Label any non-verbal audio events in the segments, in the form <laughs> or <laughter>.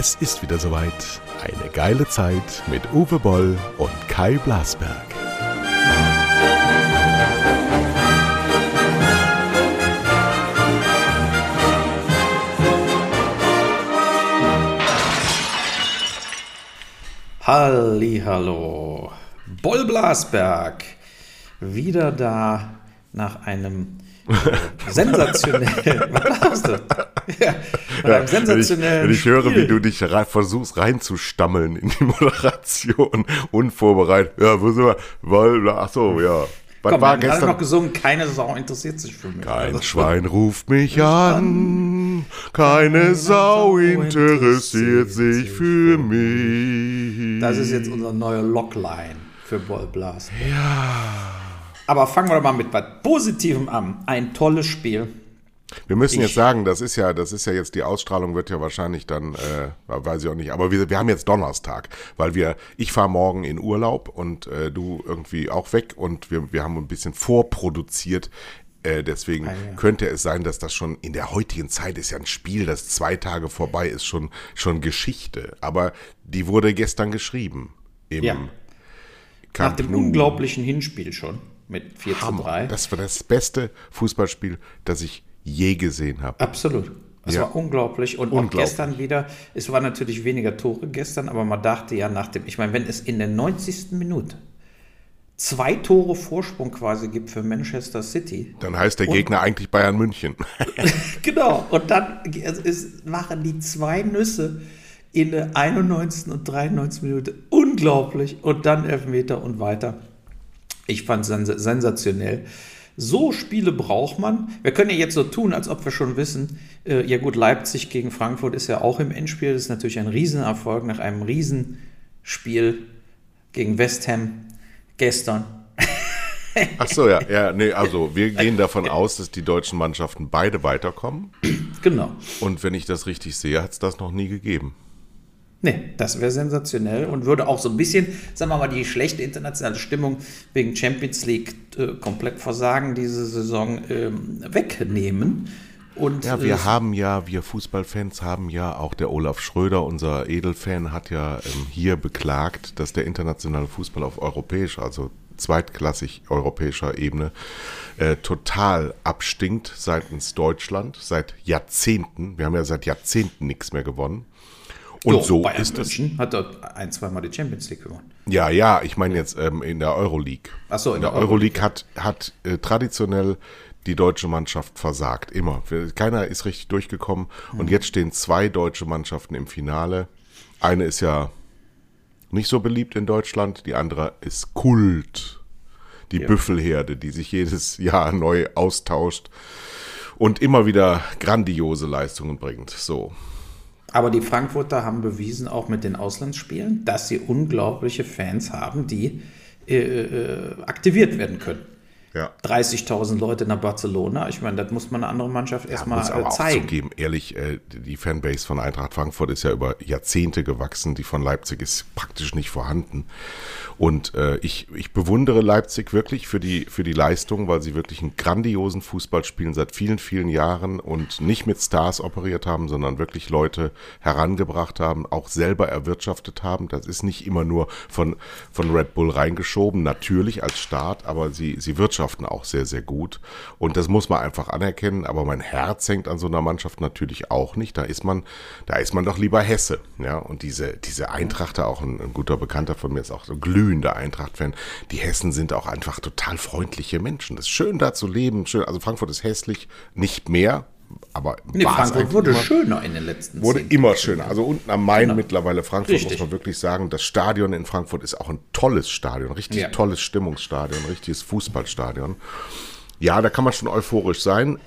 Es ist wieder soweit. Eine geile Zeit mit Uwe Boll und Kai Blasberg. Hallo, Boll Blasberg, wieder da nach einem <laughs> sensationellen. Was glaubst du? <laughs> Ja, einem sensationellen. Wenn ich, wenn ich höre, wie du dich rein, versuchst reinzustammeln in die <laughs> Moderation, unvorbereitet. Ja, wo sind wir? Weil, ach so, ja. Was Komm, war gestern? noch gesungen, keine Sau interessiert sich für mich. Kein also, Schwein ruft mich an, keine Sau interessiert sich für mich. Das ist jetzt unser neuer Lockline für Boll Blast. Ja. Aber fangen wir doch mal mit was Positivem an. Ein tolles Spiel. Wir müssen ich, jetzt sagen, das ist ja, das ist ja jetzt die Ausstrahlung wird ja wahrscheinlich dann, äh, weiß ich auch nicht. Aber wir, wir haben jetzt Donnerstag, weil wir, ich fahre morgen in Urlaub und äh, du irgendwie auch weg und wir, wir haben ein bisschen vorproduziert. Äh, deswegen ah, ja. könnte es sein, dass das schon in der heutigen Zeit ist ja ein Spiel, das zwei Tage vorbei ist, schon, schon Geschichte. Aber die wurde gestern geschrieben. Im ja. Nach dem unglaublichen Hinspiel schon mit 4 Hammer. zu 3. Das war das beste Fußballspiel, das ich je gesehen habe. Absolut. Es ja. war unglaublich. Und unglaublich. auch gestern wieder, es war natürlich weniger Tore gestern, aber man dachte ja nach dem, ich meine, wenn es in der 90. Minute zwei Tore Vorsprung quasi gibt für Manchester City. Dann heißt der Gegner eigentlich Bayern München. <laughs> genau. Und dann ist, machen die zwei Nüsse in der 91. und 93. Minute unglaublich. Und dann Elfmeter und weiter. Ich fand es sens sensationell. So Spiele braucht man. Wir können ja jetzt so tun, als ob wir schon wissen, äh, ja gut, Leipzig gegen Frankfurt ist ja auch im Endspiel. Das ist natürlich ein Riesenerfolg nach einem Riesenspiel gegen West Ham gestern. <laughs> Ach so, ja, ja, nee, also wir gehen davon aus, dass die deutschen Mannschaften beide weiterkommen. Genau. Und wenn ich das richtig sehe, hat es das noch nie gegeben. Nee, das wäre sensationell und würde auch so ein bisschen, sagen wir mal, die schlechte internationale Stimmung wegen Champions League äh, komplett versagen diese Saison ähm, wegnehmen. Und, ja, wir äh, haben ja, wir Fußballfans haben ja, auch der Olaf Schröder, unser Edelfan, hat ja ähm, hier beklagt, dass der internationale Fußball auf europäischer, also zweitklassig europäischer Ebene, äh, total abstinkt seitens Deutschland, seit Jahrzehnten. Wir haben ja seit Jahrzehnten nichts mehr gewonnen. Und Doch, so Bayern ist München es. Hat dort ein, zweimal die Champions League gewonnen. Ja, ja, ich meine jetzt ähm, in der Euroleague. Ach so, in, in der, der Euroleague hat, hat äh, traditionell die deutsche Mannschaft versagt. Immer. Keiner ist richtig durchgekommen. Mhm. Und jetzt stehen zwei deutsche Mannschaften im Finale. Eine ist ja nicht so beliebt in Deutschland, die andere ist Kult. Die ja. Büffelherde, die sich jedes Jahr neu austauscht und immer wieder grandiose Leistungen bringt. So. Aber die Frankfurter haben bewiesen, auch mit den Auslandsspielen, dass sie unglaubliche Fans haben, die äh, äh aktiviert werden können. Ja. 30.000 Leute nach Barcelona. Ich meine, das muss man eine andere Mannschaft ja, erstmal muss aber äh, zeigen. Auch zugeben, ehrlich, äh, die Fanbase von Eintracht Frankfurt ist ja über Jahrzehnte gewachsen. Die von Leipzig ist praktisch nicht vorhanden. Und äh, ich, ich bewundere Leipzig wirklich für die, für die Leistung, weil sie wirklich einen grandiosen Fußball spielen seit vielen, vielen Jahren und nicht mit Stars operiert haben, sondern wirklich Leute herangebracht haben, auch selber erwirtschaftet haben. Das ist nicht immer nur von, von Red Bull reingeschoben, natürlich als Start, aber sie, sie wirtschaften auch sehr, sehr gut. Und das muss man einfach anerkennen. Aber mein Herz hängt an so einer Mannschaft natürlich auch nicht. Da ist man, da ist man doch lieber Hesse. Ja, und diese, diese Eintrachter, auch ein, ein guter Bekannter von mir ist auch so glühend glühender Eintracht-Fan. Die Hessen sind auch einfach total freundliche Menschen. Es ist schön da zu leben. Schön. Also Frankfurt ist hässlich, nicht mehr. Aber nee, Frankfurt wurde schöner in den letzten Wurde immer schöner. Also unten am Main genau. mittlerweile Frankfurt, richtig. muss man wirklich sagen. Das Stadion in Frankfurt ist auch ein tolles Stadion. Richtig ja. tolles Stimmungsstadion, richtiges Fußballstadion. Ja, da kann man schon euphorisch sein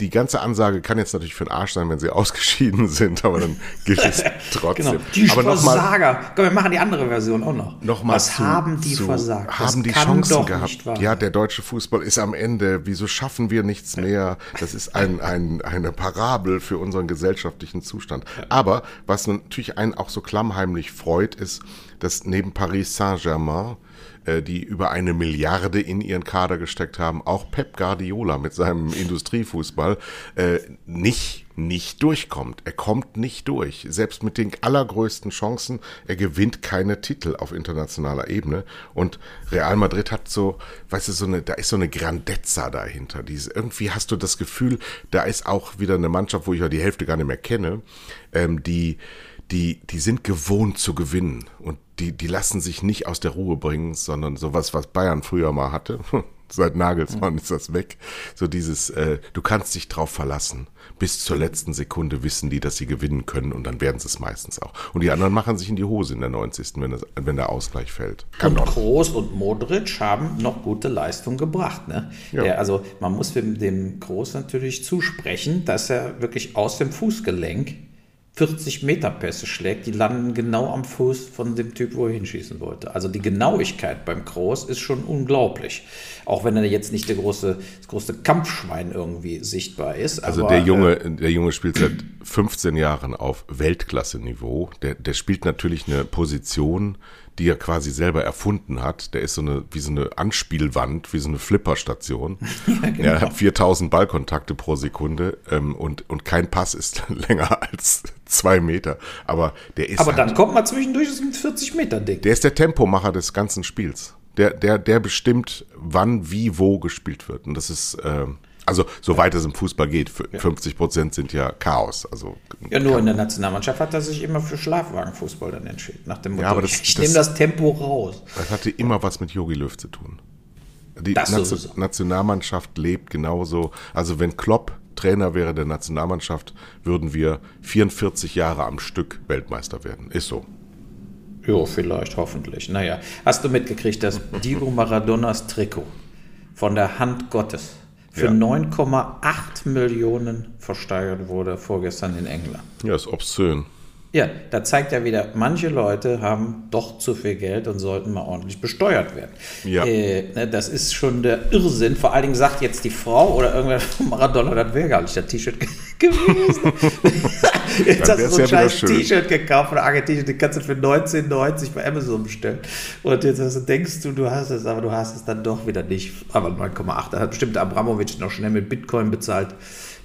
die ganze Ansage kann jetzt natürlich für den Arsch sein, wenn sie <laughs> ausgeschieden sind, aber dann gilt es <laughs> trotzdem. genau. Die aber Versager. Komm, wir machen die andere Version auch noch. noch mal Was zu, haben die zu, versagt? Das haben die Chancen gehabt. Ja, der deutsche Fußball ist am Ende. Wieso schaffen wir nichts mehr? Das ist ein, ein, eine Parabel für unseren gesellschaftlichen Zustand. Aber was natürlich einen auch so klammheimlich freut, ist, dass neben Paris Saint-Germain die über eine Milliarde in ihren Kader gesteckt haben, auch Pep Guardiola mit seinem <laughs> Industriefußball, äh, nicht nicht durchkommt. Er kommt nicht durch. Selbst mit den allergrößten Chancen, er gewinnt keine Titel auf internationaler Ebene. Und Real Madrid hat so, weißt du, so eine, da ist so eine Grandezza dahinter. Diese, irgendwie hast du das Gefühl, da ist auch wieder eine Mannschaft, wo ich ja die Hälfte gar nicht mehr kenne, ähm, die, die, die sind gewohnt zu gewinnen und die, die lassen sich nicht aus der Ruhe bringen, sondern sowas, was Bayern früher mal hatte. <laughs> Seit Nagelsmann ist das weg. So dieses, äh, du kannst dich drauf verlassen. Bis zur letzten Sekunde wissen die, dass sie gewinnen können und dann werden sie es meistens auch. Und die anderen machen sich in die Hose in der 90. wenn, das, wenn der Ausgleich fällt. Kann und Kroos und Modric haben noch gute Leistung gebracht. Ne? Ja. Der, also man muss dem, dem Kroos natürlich zusprechen, dass er wirklich aus dem Fußgelenk 40 Meter Pässe schlägt, die landen genau am Fuß von dem Typ, wo er hinschießen wollte. Also die Genauigkeit beim Kroos ist schon unglaublich. Auch wenn er jetzt nicht der große, das große Kampfschwein irgendwie sichtbar ist. Also aber, der Junge, äh, der Junge spielt seit 15 Jahren auf Weltklasse-Niveau. Der, der spielt natürlich eine Position, die er quasi selber erfunden hat. Der ist so eine, wie so eine Anspielwand, wie so eine Flipperstation. <laughs> Ja, genau. Er hat 4000 Ballkontakte pro Sekunde ähm, und, und kein Pass ist <laughs> länger als zwei Meter. Aber der ist. Aber halt, dann kommt man zwischendurch, ist ein 40 Meter dick. Der ist der Tempomacher des ganzen Spiels. Der, der, der bestimmt, wann, wie, wo gespielt wird. Und das ist, äh, also soweit es im Fußball geht, 50 Prozent sind ja Chaos. Also, ja, nur in der Nationalmannschaft hat er sich immer für Schlafwagenfußball dann entschieden. Nach dem Motto, ja, aber das, ich, nehme das Tempo raus. Das hatte immer was mit Yogi Löw zu tun. Die Nation, Nationalmannschaft lebt genauso. Also wenn Klopp Trainer wäre der Nationalmannschaft, würden wir 44 Jahre am Stück Weltmeister werden. Ist so. Ja, vielleicht, hoffentlich. Naja, hast du mitgekriegt, dass <laughs> Diego Maradonas Trikot von der Hand Gottes für ja. 9,8 Millionen versteigert wurde vorgestern in England. Ja, ist obszön. Ja, da zeigt ja wieder, manche Leute haben doch zu viel Geld und sollten mal ordentlich besteuert werden. Ja. Äh, ne, das ist schon der Irrsinn. Vor allen Dingen sagt jetzt die Frau oder irgendwer von <laughs> Maradona, das wäre gar nicht das T-Shirt <laughs> gewesen. <laughs> jetzt hast du so ein scheiß T-Shirt gekauft von Argentinien, die kannst du für 19,90 bei Amazon bestellen. Und jetzt also denkst du, du hast es, aber du hast es dann doch wieder nicht. Aber 9,8, da hat bestimmt Abramowitsch noch schnell mit Bitcoin bezahlt.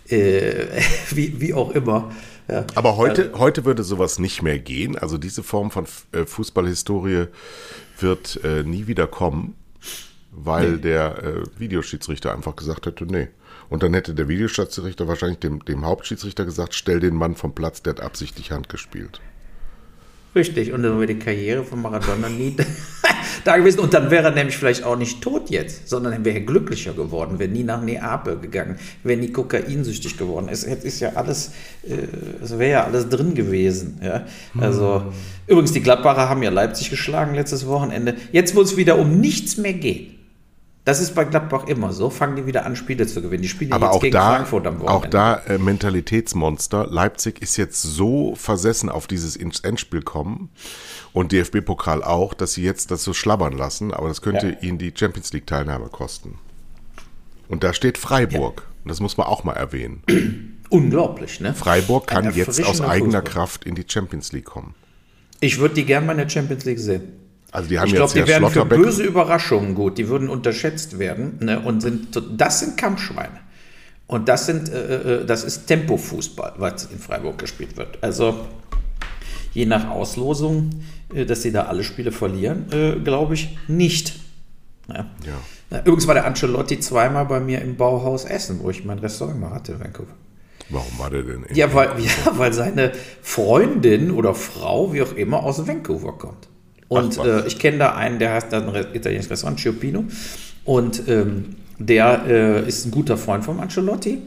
Äh, <laughs> wie, wie auch immer. Ja. Aber heute, also, heute würde sowas nicht mehr gehen. Also diese Form von äh, Fußballhistorie wird äh, nie wieder kommen, weil nee. der äh, Videoschiedsrichter einfach gesagt hätte, nee. Und dann hätte der Videoschiedsrichter wahrscheinlich dem, dem Hauptschiedsrichter gesagt, stell den Mann vom Platz, der hat absichtlich Hand gespielt. Richtig, und dann wäre die Karriere von Maradona nie <laughs> da gewesen. Und dann wäre er nämlich vielleicht auch nicht tot jetzt, sondern er wäre glücklicher geworden, wäre nie nach Neapel gegangen, wäre nie kokainsüchtig geworden. Es, es ist ja alles, äh, es wäre ja alles drin gewesen. Ja? Also, hm. übrigens, die Gladbacher haben ja Leipzig geschlagen letztes Wochenende. Jetzt, wo es wieder um nichts mehr geht, das ist bei Gladbach immer so. Fangen die wieder an, Spiele zu gewinnen. Die spielen Aber jetzt auch gegen da, Frankfurt am Wochenende. Auch da äh, Mentalitätsmonster. Leipzig ist jetzt so versessen auf dieses Endspiel kommen und DFB-Pokal auch, dass sie jetzt das so schlabbern lassen. Aber das könnte ja. ihnen die Champions League-Teilnahme kosten. Und da steht Freiburg. Ja. Und das muss man auch mal erwähnen. <clears throat> Unglaublich, ne? Freiburg kann jetzt aus eigener Fußball. Kraft in die Champions League kommen. Ich würde die gerne mal in der Champions League sehen. Also die haben ich glaube, die werden für böse Überraschungen gut. Die würden unterschätzt werden ne? und sind das sind Kampfschweine. Und das sind äh, äh, das ist Tempofußball, was in Freiburg gespielt wird. Also je nach Auslosung, äh, dass sie da alle Spiele verlieren, äh, glaube ich nicht. Ja. ja. Übrigens war der Ancelotti zweimal bei mir im Bauhaus Essen, wo ich mein Restaurant mal hatte in Vancouver. Warum war der denn? Ja weil, <laughs> ja, weil seine Freundin oder Frau, wie auch immer, aus Vancouver kommt. Und äh, ich kenne da einen, der heißt da ein italienisches Restaurant, Chiopino. Und ähm, der äh, ist ein guter Freund von Ancelotti.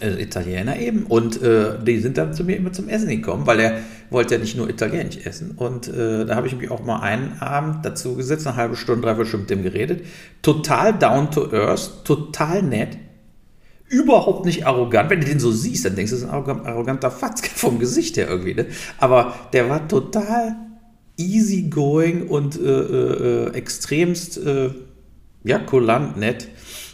Äh, Italiener eben. Und äh, die sind dann zu mir immer zum Essen gekommen, weil er wollte ja nicht nur Italienisch essen. Und äh, da habe ich mich auch mal einen Abend dazu gesetzt, eine halbe Stunde, dreiviertel Stunde mit dem geredet. Total down to earth, total nett. Überhaupt nicht arrogant. Wenn du den so siehst, dann denkst du, das ist ein arroganter Fatzke vom Gesicht her irgendwie. Ne? Aber der war total easygoing und äh, äh, extremst äh, ja, kulant, nett,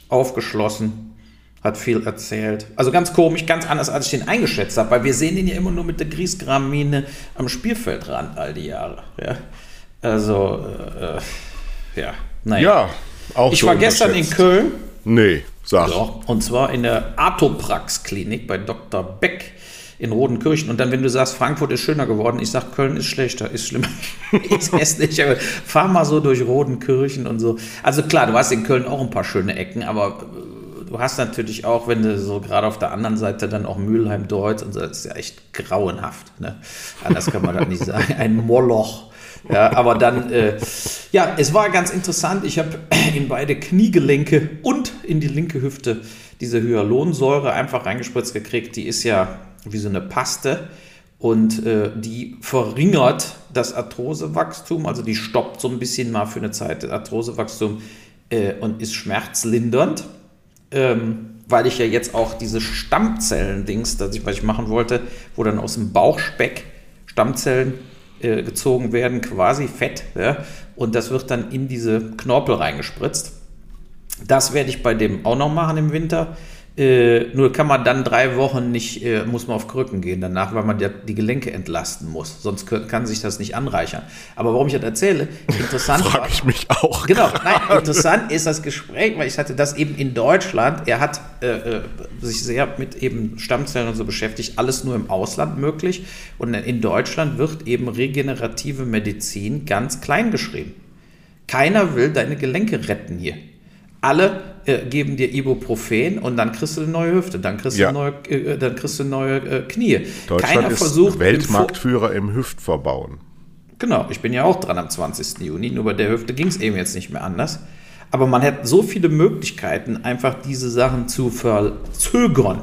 aufgeschlossen, hat viel erzählt. Also ganz komisch, ganz anders, als ich den eingeschätzt habe, weil wir sehen ihn ja immer nur mit der Griesgramine am Spielfeldrand all die Jahre. Ja? Also, äh, Ja, naja. Ja, auch Ich war gestern in Köln. Nee, sag. Doch, und zwar in der Artoprax-Klinik bei Dr. Beck in Rodenkirchen. Und dann, wenn du sagst, Frankfurt ist schöner geworden, ich sag, Köln ist schlechter, ist schlimmer, <laughs> ist hässlich. Aber fahr mal so durch Rodenkirchen und so. Also klar, du hast in Köln auch ein paar schöne Ecken, aber äh, du hast natürlich auch, wenn du so gerade auf der anderen Seite dann auch Mülheim, Deutsch und so, das ist ja echt grauenhaft. Ne? Anders kann man das nicht sagen. Ein Moloch. Ja, aber dann, äh, ja, es war ganz interessant. Ich habe in beide Kniegelenke und in die linke Hüfte diese Hyaluronsäure einfach reingespritzt gekriegt. Die ist ja wie so eine Paste und äh, die verringert das Arthrosewachstum, also die stoppt so ein bisschen mal für eine Zeit das Arthrosewachstum äh, und ist schmerzlindernd. Ähm, weil ich ja jetzt auch diese Stammzellen-Dings, ich, was ich machen wollte, wo dann aus dem Bauchspeck Stammzellen äh, gezogen werden, quasi Fett, ja, und das wird dann in diese Knorpel reingespritzt. Das werde ich bei dem auch noch machen im Winter. Äh, nur kann man dann drei Wochen nicht, äh, muss man auf Krücken gehen danach, weil man die, die Gelenke entlasten muss. Sonst kann, kann sich das nicht anreichern. Aber warum ich das erzähle, interessant <laughs> Frag ich mich auch. Genau, nein, interessant ist das Gespräch, weil ich hatte das eben in Deutschland. Er hat äh, äh, sich sehr mit eben Stammzellen und so beschäftigt, alles nur im Ausland möglich. Und in Deutschland wird eben regenerative Medizin ganz klein geschrieben. Keiner will deine Gelenke retten hier. Alle äh, geben dir Ibuprofen und dann kriegst du eine neue Hüfte, dann kriegst ja. du neue, äh, dann kriegst du neue äh, Knie. Deutschland Keiner ist versucht, Weltmarktführer im, im Hüftverbauen. Genau, ich bin ja auch dran am 20. Juni, nur bei der Hüfte ging es eben jetzt nicht mehr anders. Aber man hat so viele Möglichkeiten, einfach diese Sachen zu verzögern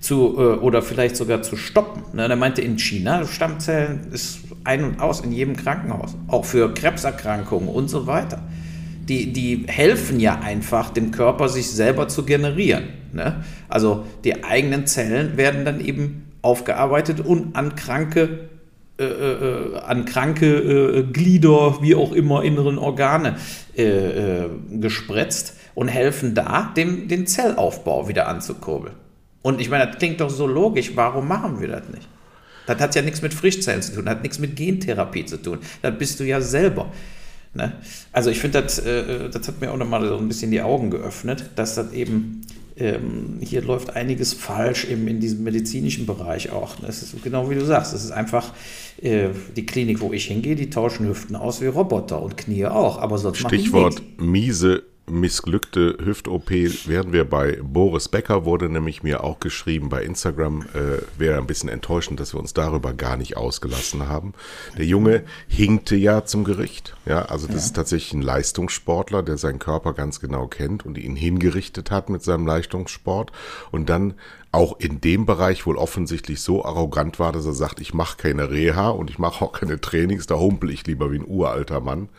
zu, äh, oder vielleicht sogar zu stoppen. Ne, er meinte, in China, Stammzellen ist ein und aus in jedem Krankenhaus, auch für Krebserkrankungen und so weiter die, die helfen ja einfach, dem Körper sich selber zu generieren. Ne? Also die eigenen Zellen werden dann eben aufgearbeitet und an kranke äh, äh, an kranke äh, Glieder, wie auch immer, inneren Organe äh, äh, gespritzt und helfen da, dem, den Zellaufbau wieder anzukurbeln. Und ich meine, das klingt doch so logisch, warum machen wir das nicht? Das hat ja nichts mit Frischzellen zu tun, das hat nichts mit Gentherapie zu tun. Das bist du ja selber. Ne? Also ich finde, das, äh, das hat mir auch nochmal so ein bisschen die Augen geöffnet, dass das eben ähm, hier läuft einiges falsch eben in diesem medizinischen Bereich auch. Das ist genau wie du sagst, es ist einfach äh, die Klinik, wo ich hingehe, die tauschen Hüften aus wie Roboter und Knie auch, aber sonst Stichwort miese missglückte Hüft-OP werden wir bei Boris Becker, wurde nämlich mir auch geschrieben bei Instagram, äh, wäre ein bisschen enttäuschend, dass wir uns darüber gar nicht ausgelassen haben. Der Junge hinkte ja zum Gericht, ja, also das ja. ist tatsächlich ein Leistungssportler, der seinen Körper ganz genau kennt und ihn hingerichtet hat mit seinem Leistungssport und dann auch in dem Bereich wohl offensichtlich so arrogant war, dass er sagt, ich mache keine Reha und ich mache auch keine Trainings, da humpel ich lieber wie ein uralter Mann.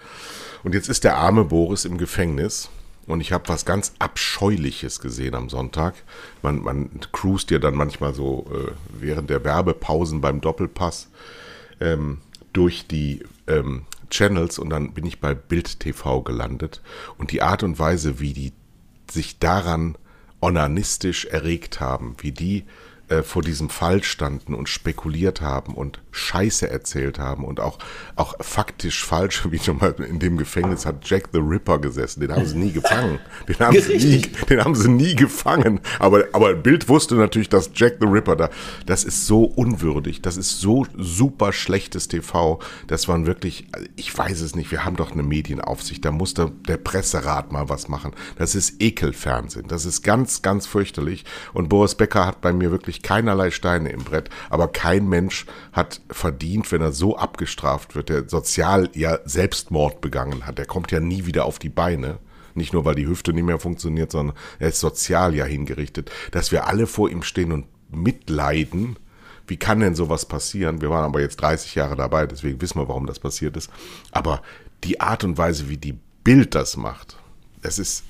Und jetzt ist der arme Boris im Gefängnis. Und ich habe was ganz Abscheuliches gesehen am Sonntag. Man, man cruist ja dann manchmal so äh, während der Werbepausen beim Doppelpass ähm, durch die ähm, Channels und dann bin ich bei Bild TV gelandet. Und die Art und Weise, wie die sich daran onanistisch erregt haben, wie die äh, vor diesem Fall standen und spekuliert haben und Scheiße erzählt haben und auch, auch faktisch falsch, wie schon mal in dem Gefängnis hat Jack the Ripper gesessen. Den haben sie nie gefangen. Den haben, sie nie, den haben sie nie gefangen. Aber, aber Bild wusste natürlich, dass Jack the Ripper da, das ist so unwürdig. Das ist so super schlechtes TV. Das waren wirklich, ich weiß es nicht, wir haben doch eine Medienaufsicht. Da muss der, der Presserat mal was machen. Das ist Ekelfernsehen. Das ist ganz, ganz fürchterlich. Und Boris Becker hat bei mir wirklich keinerlei Steine im Brett. Aber kein Mensch hat verdient, wenn er so abgestraft wird, der sozial ja Selbstmord begangen hat. Der kommt ja nie wieder auf die Beine. Nicht nur, weil die Hüfte nicht mehr funktioniert, sondern er ist sozial ja hingerichtet. Dass wir alle vor ihm stehen und mitleiden, wie kann denn sowas passieren? Wir waren aber jetzt 30 Jahre dabei, deswegen wissen wir, warum das passiert ist. Aber die Art und Weise, wie die Bild das macht, das ist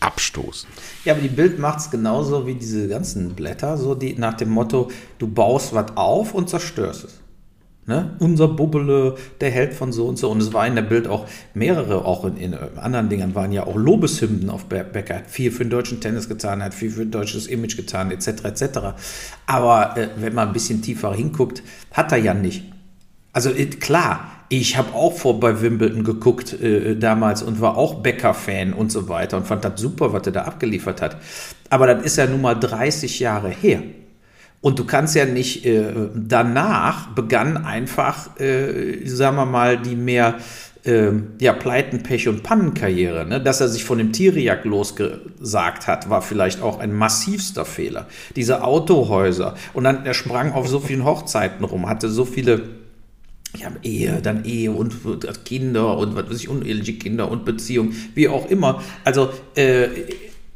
abstoßend. Ja, aber die Bild macht es genauso wie diese ganzen Blätter, so die nach dem Motto, du baust was auf und zerstörst es. Ne? Unser Bubbele, der Held von so und so. Und es war in der Bild auch mehrere, auch in, in anderen Dingen waren ja auch Lobeshymnen auf Becker. Hat viel für den deutschen Tennis getan, hat viel für ein deutsches Image getan, etc. etc. Aber äh, wenn man ein bisschen tiefer hinguckt, hat er ja nicht. Also klar, Ich habe auch vor bei Wimbledon geguckt äh, damals und war auch Becker-Fan und so weiter und fand das super, was er da abgeliefert hat. Aber das ist ja nun mal 30 Jahre her. Und du kannst ja nicht, äh, danach begann einfach, äh, sagen wir mal, die mehr äh, ja, Pleiten, Pech und Pannenkarriere. Ne? Dass er sich von dem Tiriak losgesagt hat, war vielleicht auch ein massivster Fehler. Diese Autohäuser. Und dann, er sprang auf so vielen Hochzeiten rum, hatte so viele ich habe Ehe, dann Ehe und Kinder und was weiß ich, uneheliche Kinder und Beziehung, wie auch immer. Also äh,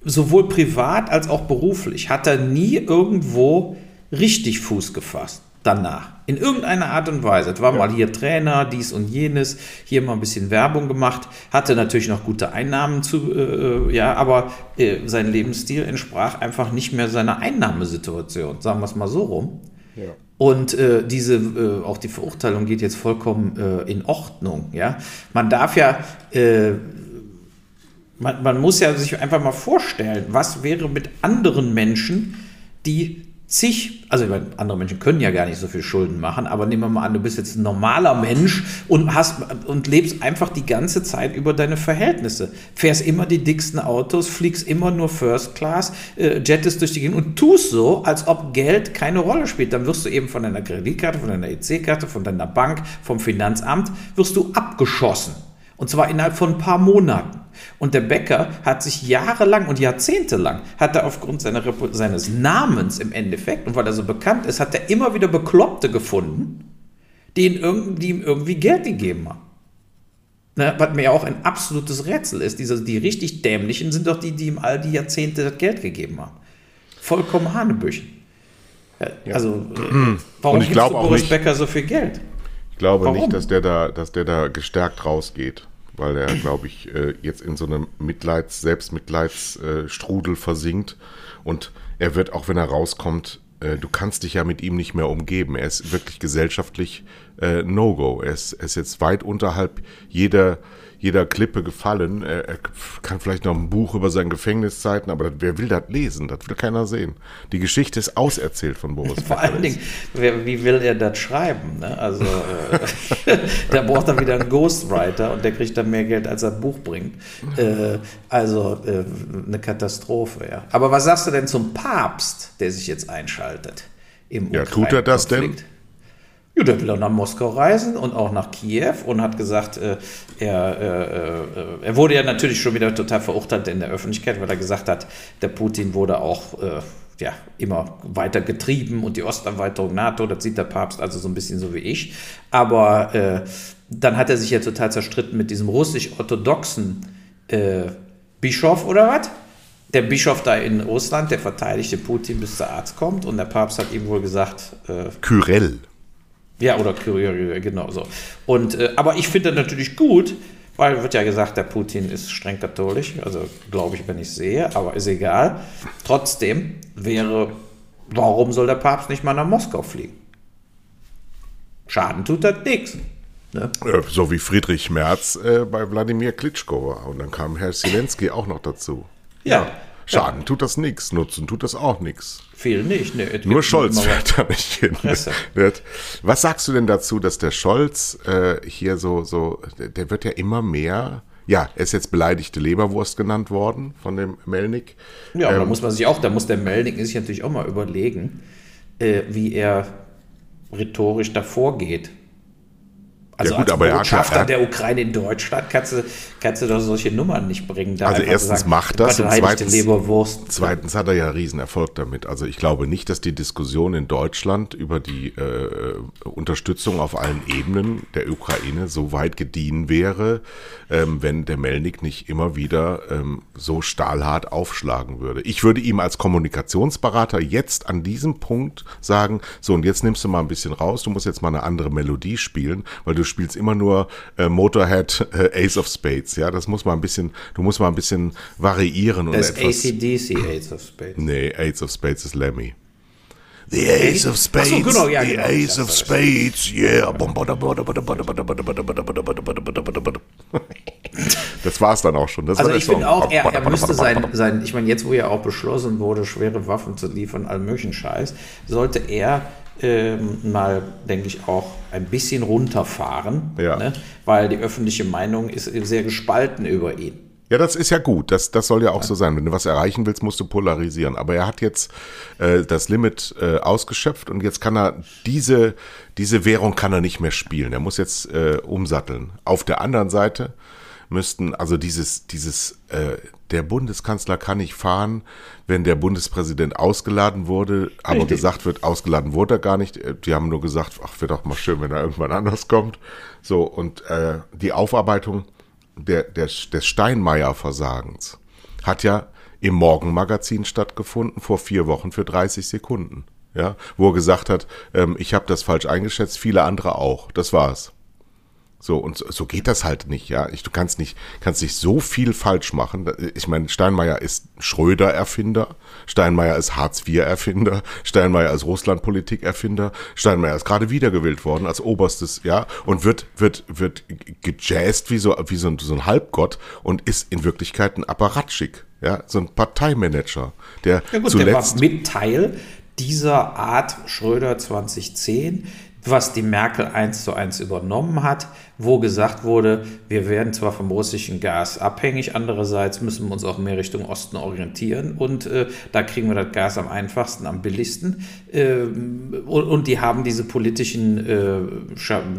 sowohl privat als auch beruflich hat er nie irgendwo richtig Fuß gefasst danach. In irgendeiner Art und Weise. Es war ja. mal hier Trainer, dies und jenes, hier mal ein bisschen Werbung gemacht, hatte natürlich noch gute Einnahmen zu, äh, ja, aber äh, sein Lebensstil entsprach einfach nicht mehr seiner Einnahmesituation, sagen wir es mal so rum. Ja. Und äh, diese, äh, auch die Verurteilung geht jetzt vollkommen äh, in Ordnung. Ja? Man darf ja, äh, man, man muss ja sich einfach mal vorstellen, was wäre mit anderen Menschen, die zig, also ich meine, andere Menschen können ja gar nicht so viel Schulden machen, aber nehmen wir mal an, du bist jetzt ein normaler Mensch und hast und lebst einfach die ganze Zeit über deine Verhältnisse. Fährst immer die dicksten Autos, fliegst immer nur First Class, äh, jettest durch die Gegend und tust so, als ob Geld keine Rolle spielt. Dann wirst du eben von deiner Kreditkarte, von deiner EC-Karte, von deiner Bank, vom Finanzamt, wirst du abgeschossen. Und zwar innerhalb von ein paar Monaten. Und der Bäcker hat sich jahrelang und jahrzehntelang, hat er aufgrund seiner, seines Namens im Endeffekt, und weil er so bekannt ist, hat er immer wieder Bekloppte gefunden, die, ihn die ihm irgendwie Geld gegeben haben. Ne, was mir ja auch ein absolutes Rätsel ist. Diese, die richtig Dämlichen sind doch die, die ihm all die Jahrzehnte das Geld gegeben haben. Vollkommen Hanebüchen. Ja. Also, äh, warum gibt Boris nicht, Becker so viel Geld? Ich glaube warum? nicht, dass der, da, dass der da gestärkt rausgeht weil er, glaube ich, äh, jetzt in so einem Mitleids-, Selbstmitleidsstrudel versinkt. Und er wird, auch wenn er rauskommt, äh, du kannst dich ja mit ihm nicht mehr umgeben. Er ist wirklich gesellschaftlich äh, No-Go. Er er ist jetzt weit unterhalb jeder jeder Klippe gefallen. Er, er, kann vielleicht noch ein Buch über seine Gefängniszeiten, aber das, wer will das lesen? Das will keiner sehen. Die Geschichte ist auserzählt von Boris. Vor allen Dingen, wer, wie will er das schreiben? Ne? Also, äh, <laughs> da braucht er wieder einen Ghostwriter und der kriegt dann mehr Geld, als er ein Buch bringt. Äh, also, äh, eine Katastrophe, ja. Aber was sagst du denn zum Papst, der sich jetzt einschaltet? Im ja, tut er das denn? Ja, der will auch nach Moskau reisen und auch nach Kiew und hat gesagt, äh, er, äh, äh, er wurde ja natürlich schon wieder total verurteilt in der Öffentlichkeit, weil er gesagt hat, der Putin wurde auch äh, ja, immer weiter getrieben und die Osterweiterung NATO, das sieht der Papst also so ein bisschen so wie ich. Aber äh, dann hat er sich ja total zerstritten mit diesem russisch-orthodoxen äh, Bischof oder was? der Bischof da in Russland, der verteidigte Putin, bis der Arzt kommt und der Papst hat ihm wohl gesagt. Äh, Kyrell. Ja, oder Kyrie, genau so. Und, äh, aber ich finde natürlich gut, weil wird ja gesagt, der Putin ist streng katholisch, also glaube ich, wenn ich sehe, aber ist egal. Trotzdem wäre, warum soll der Papst nicht mal nach Moskau fliegen? Schaden tut das nichts. Ne? So wie Friedrich Merz äh, bei Wladimir Klitschko. Und dann kam Herr Zelensky auch noch dazu. Ja. ja. Schaden tut das nichts, Nutzen tut das auch nichts. Viel nicht. Ne, Nur Scholz fährt da nicht hin. <laughs> Was sagst du denn dazu, dass der Scholz äh, hier so, so, der wird ja immer mehr, ja, er ist jetzt beleidigte Leberwurst genannt worden von dem Melnik. Ja, ähm, da muss man sich auch, da muss der Melnik sich natürlich auch mal überlegen, äh, wie er rhetorisch davor geht. Also ja, gut, als aber Botschafter hat, der Ukraine in Deutschland kannst du, kannst du doch solche Nummern nicht bringen. Also erstens sagen, macht das und zweitens, Leberwurst. zweitens hat er ja Riesenerfolg damit. Also ich glaube nicht, dass die Diskussion in Deutschland über die äh, Unterstützung auf allen Ebenen der Ukraine so weit gediehen wäre, ähm, wenn der Melnik nicht immer wieder ähm, so stahlhart aufschlagen würde. Ich würde ihm als Kommunikationsberater jetzt an diesem Punkt sagen, so und jetzt nimmst du mal ein bisschen raus, du musst jetzt mal eine andere Melodie spielen, weil du spielst immer nur äh, Motorhead äh, Ace of Spades, ja, das muss man ein bisschen, du musst mal ein bisschen variieren. Das und etwas, ACDC Ace of Spades. Nee, Ace of Spades ist Lemmy. The Ace of Spades, so, genau, ja, the genau, Ace of Spades, yeah. Das war's dann auch schon. Das also ich finde auch, er, er müsste sein, sein, ich meine, jetzt wo ja auch beschlossen wurde, schwere Waffen zu liefern, all möglichen Scheiß, sollte er ähm, mal, denke ich, auch ein bisschen runterfahren, Ja. ne? weil die öffentliche Meinung ist sehr gespalten über ihn. Ja, das ist ja gut. Das, das soll ja auch so sein. Wenn du was erreichen willst, musst du polarisieren. Aber er hat jetzt äh, das Limit äh, ausgeschöpft und jetzt kann er diese, diese Währung kann er nicht mehr spielen. Er muss jetzt äh, umsatteln. Auf der anderen Seite müssten, also dieses, dieses, äh, der Bundeskanzler kann nicht fahren, wenn der Bundespräsident ausgeladen wurde, aber Richtig. gesagt wird, ausgeladen wurde er gar nicht. Äh, Die haben nur gesagt, ach, wäre doch mal schön, wenn er irgendwann anders kommt. So, und äh, die Aufarbeitung der, der, des Steinmeier-Versagens hat ja im Morgenmagazin stattgefunden, vor vier Wochen für 30 Sekunden. Ja, wo er gesagt hat, ähm, ich habe das falsch eingeschätzt, viele andere auch. Das war's. So, und so, so geht das halt nicht, ja. Ich, du kannst nicht, kannst nicht so viel falsch machen. Ich meine, Steinmeier ist Schröder-Erfinder, Steinmeier ist Hartz-IV-Erfinder, Steinmeier ist Russlandpolitik-Erfinder, Steinmeier ist gerade wiedergewählt worden als oberstes, ja, und wird, wird, wird gejazzt wie so, wie so ein, so ein Halbgott und ist in Wirklichkeit ein Apparatschik, ja, so ein Parteimanager, der Ja gut, der war zuletzt, mit Teil dieser Art Schröder 2010, was die Merkel eins zu eins übernommen hat, wo gesagt wurde, wir werden zwar vom russischen Gas abhängig, andererseits müssen wir uns auch mehr Richtung Osten orientieren und äh, da kriegen wir das Gas am einfachsten, am billigsten. Ähm, und, und die haben diese politischen äh,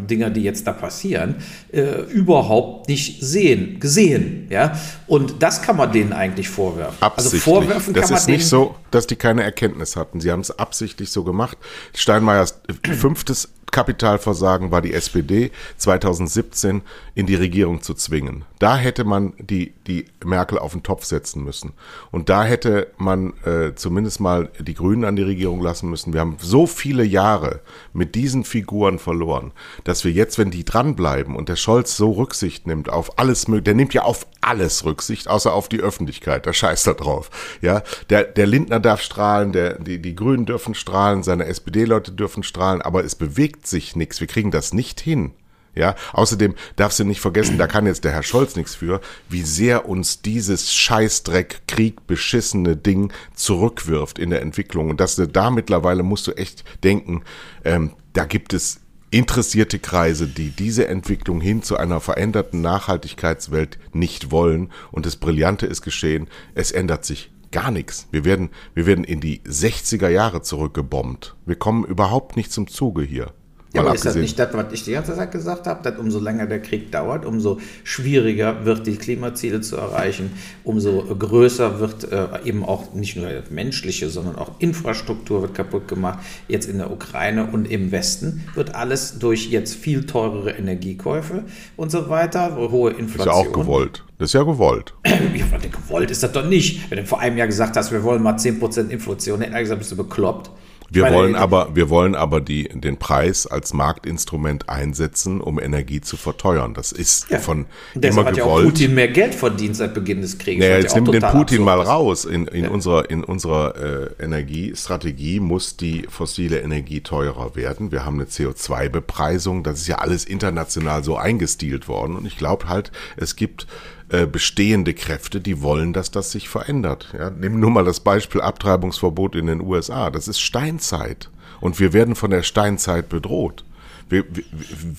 Dinger, die jetzt da passieren, äh, überhaupt nicht sehen, gesehen. Ja? Und das kann man denen eigentlich vorwerfen. Absichtlich. Also vorwerfen das kann man ist nicht so, dass die keine Erkenntnis hatten. Sie haben es absichtlich so gemacht. Steinmeiers fünftes Kapitalversagen war die SPD 2017 in die Regierung zu zwingen. Da hätte man die, die Merkel auf den Topf setzen müssen. Und da hätte man äh, zumindest mal die Grünen an die Regierung lassen müssen. Wir haben so viele Jahre mit diesen Figuren verloren, dass wir jetzt, wenn die dranbleiben und der Scholz so Rücksicht nimmt auf alles der nimmt ja auf alles Rücksicht, außer auf die Öffentlichkeit, da scheißt er drauf. Ja, der, der Lindner darf strahlen, der, die, die Grünen dürfen strahlen, seine SPD-Leute dürfen strahlen, aber es bewegt sich nichts. Wir kriegen das nicht hin. Ja, außerdem darfst du nicht vergessen, da kann jetzt der Herr Scholz nichts für, wie sehr uns dieses Scheißdreck, Krieg, beschissene Ding zurückwirft in der Entwicklung. Und dass du da mittlerweile musst du echt denken, ähm, da gibt es interessierte Kreise, die diese Entwicklung hin zu einer veränderten Nachhaltigkeitswelt nicht wollen. Und das Brillante ist geschehen, es ändert sich gar nichts. Wir werden, wir werden in die 60er Jahre zurückgebombt. Wir kommen überhaupt nicht zum Zuge hier. Ja, aber ist das abgesehen- nicht das, was ich die ganze Zeit gesagt habe, dass umso länger der Krieg dauert, umso schwieriger wird die Klimaziele zu erreichen, umso größer wird äh, eben auch nicht nur das menschliche, sondern auch Infrastruktur wird kaputt gemacht. Jetzt in der Ukraine und im Westen wird alles durch jetzt viel teurere Energiekäufe und so weiter, hohe Ist Inflation. ja auch gewollt. Das ist ja gewollt. <clears throat> Ja, gewollt ist das doch nicht. Wenn du vor einem Jahr gesagt hast, wir wollen mal 10% Inflation, hätten wir gesagt, bist du bekloppt. Wir meine, wollen aber, wir wollen aber die, den Preis als Marktinstrument einsetzen, um Energie zu verteuern. Das ist Ja. von deshalb immer hat ja auch gewollt. Putin mehr Geld verdient seit Beginn des Krieges. Naja, jetzt ja nimm den Putin mal absurd raus. In, in unserer, in unserer äh, Energiestrategie muss die fossile Energie teurer werden. Wir haben eine CO2-Bepreisung. Das ist ja alles international so eingestielt worden. Und ich glaube halt, es gibt äh, bestehende Kräfte, die wollen, dass das sich verändert. Ja, nimm nur mal das Beispiel Abtreibungsverbot in den USA. Das ist Steinzeit. Und wir werden von der Steinzeit bedroht. Wir, wir,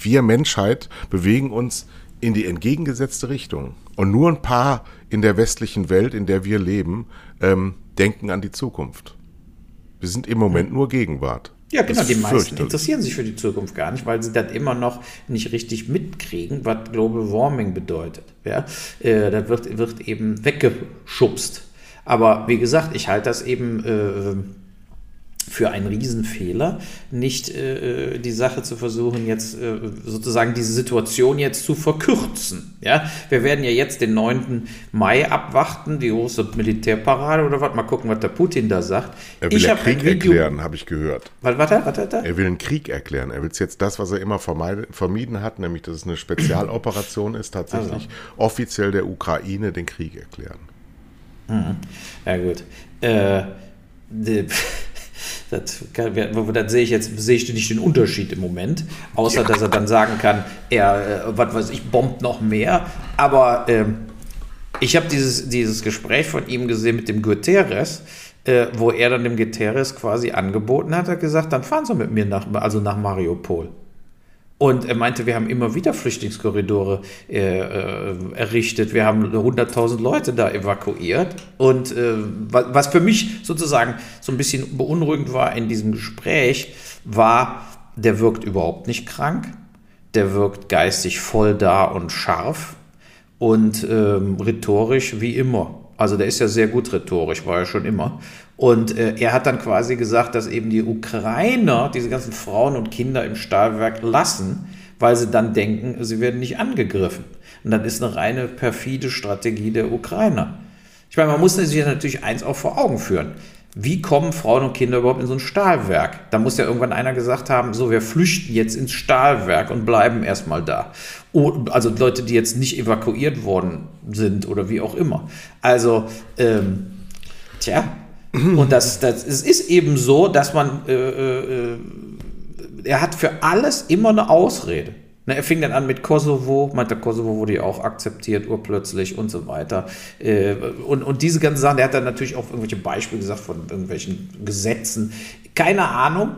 wir Menschheit bewegen uns in die entgegengesetzte Richtung. Und nur ein paar in der westlichen Welt, in der wir leben, ähm, denken an die Zukunft. Wir sind im Moment nur Gegenwart. Ja, genau, die ist meisten interessieren sich für die Zukunft gar nicht, weil sie das immer noch nicht richtig mitkriegen, was Global Warming bedeutet. Ja? Äh, das wird, wird eben weggeschubst. Aber wie gesagt, ich halte das eben äh, für einen Riesenfehler, nicht äh, die Sache zu versuchen, jetzt äh, sozusagen diese Situation jetzt zu verkürzen. Ja? Wir werden ja jetzt den 9. Mai abwarten, die große Militärparade oder was. Mal gucken, was der Putin da sagt. Er will ich ja habe ein Krieg Video. erklären, habe ich gehört. Was, was, was, was? Er will einen Krieg erklären. Er will jetzt das, was er immer vermieden hat, nämlich dass es eine Spezialoperation ist, tatsächlich Also. offiziell der Ukraine den Krieg erklären. Ja, gut. Äh, <laughs> das, kann, das sehe ich jetzt sehe ich nicht den Unterschied im Moment, außer dass er dann sagen kann, er, äh, was weiß ich, bombt noch mehr. Aber ähm, ich habe dieses, dieses Gespräch von ihm gesehen mit dem Guterres, äh, wo er dann dem Guterres quasi angeboten hat, hat gesagt, dann fahren Sie mit mir nach, also nach Mariupol. Und er meinte, wir haben immer wieder Flüchtlingskorridore äh, äh, errichtet. Wir haben 100.000 Leute da evakuiert. Und äh, was für mich sozusagen so ein bisschen beunruhigend war in diesem Gespräch, war, der wirkt überhaupt nicht krank. Der wirkt geistig voll da und scharf und ähm, rhetorisch wie immer. Also der ist ja sehr gut rhetorisch, war er schon immer. Und äh, er hat dann quasi gesagt, dass eben die Ukrainer diese ganzen Frauen und Kinder im Stahlwerk lassen, weil sie dann denken, sie werden nicht angegriffen. Und dann ist eine reine perfide Strategie der Ukrainer. Ich meine, man muss sich natürlich eins auch vor Augen führen. Wie kommen Frauen und Kinder überhaupt in so ein Stahlwerk? Da muss ja irgendwann einer gesagt haben, so, wir flüchten jetzt ins Stahlwerk und bleiben erstmal da. Also Leute, die jetzt nicht evakuiert worden sind oder wie auch immer. Also, ähm, tja, und das, das, es ist eben so, dass man, äh, äh, er hat für alles immer eine Ausrede. Ne, er fing dann an mit Kosovo, meinte, Kosovo wurde ja auch akzeptiert urplötzlich und so weiter. Äh, und, und diese ganzen Sachen, er hat dann natürlich auch irgendwelche Beispiele gesagt von irgendwelchen Gesetzen. Keine Ahnung.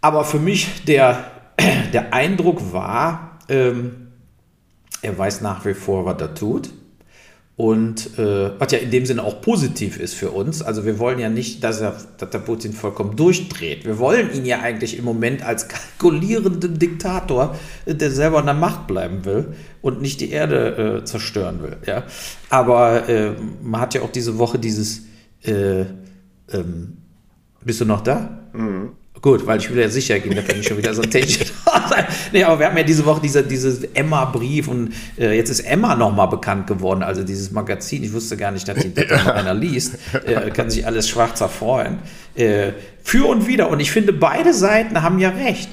Aber für mich der, der Eindruck war, ähm, er weiß nach wie vor, was er tut. Und äh, was ja in dem Sinne auch positiv ist für uns. Also wir wollen ja nicht, dass, er, dass der Putin vollkommen durchdreht. Wir wollen ihn ja eigentlich im Moment als kalkulierenden Diktator, der selber an der Macht bleiben will und nicht die Erde äh, zerstören will. Ja? Aber äh, man hat ja auch diese Woche dieses, äh, ähm, bist du noch da? Mhm. Gut, weil ich will ja sicher gehen, da kann ich schon wieder so ein sein. <laughs> Nee, aber wir haben ja diese Woche diese, dieses Emma-Brief und äh, jetzt ist Emma nochmal bekannt geworden, also dieses Magazin. Ich wusste gar nicht, dass die das noch einer liest. Äh, kann sich alles schwarz erfreuen. Äh, für und wieder. Und ich finde, beide Seiten haben ja recht.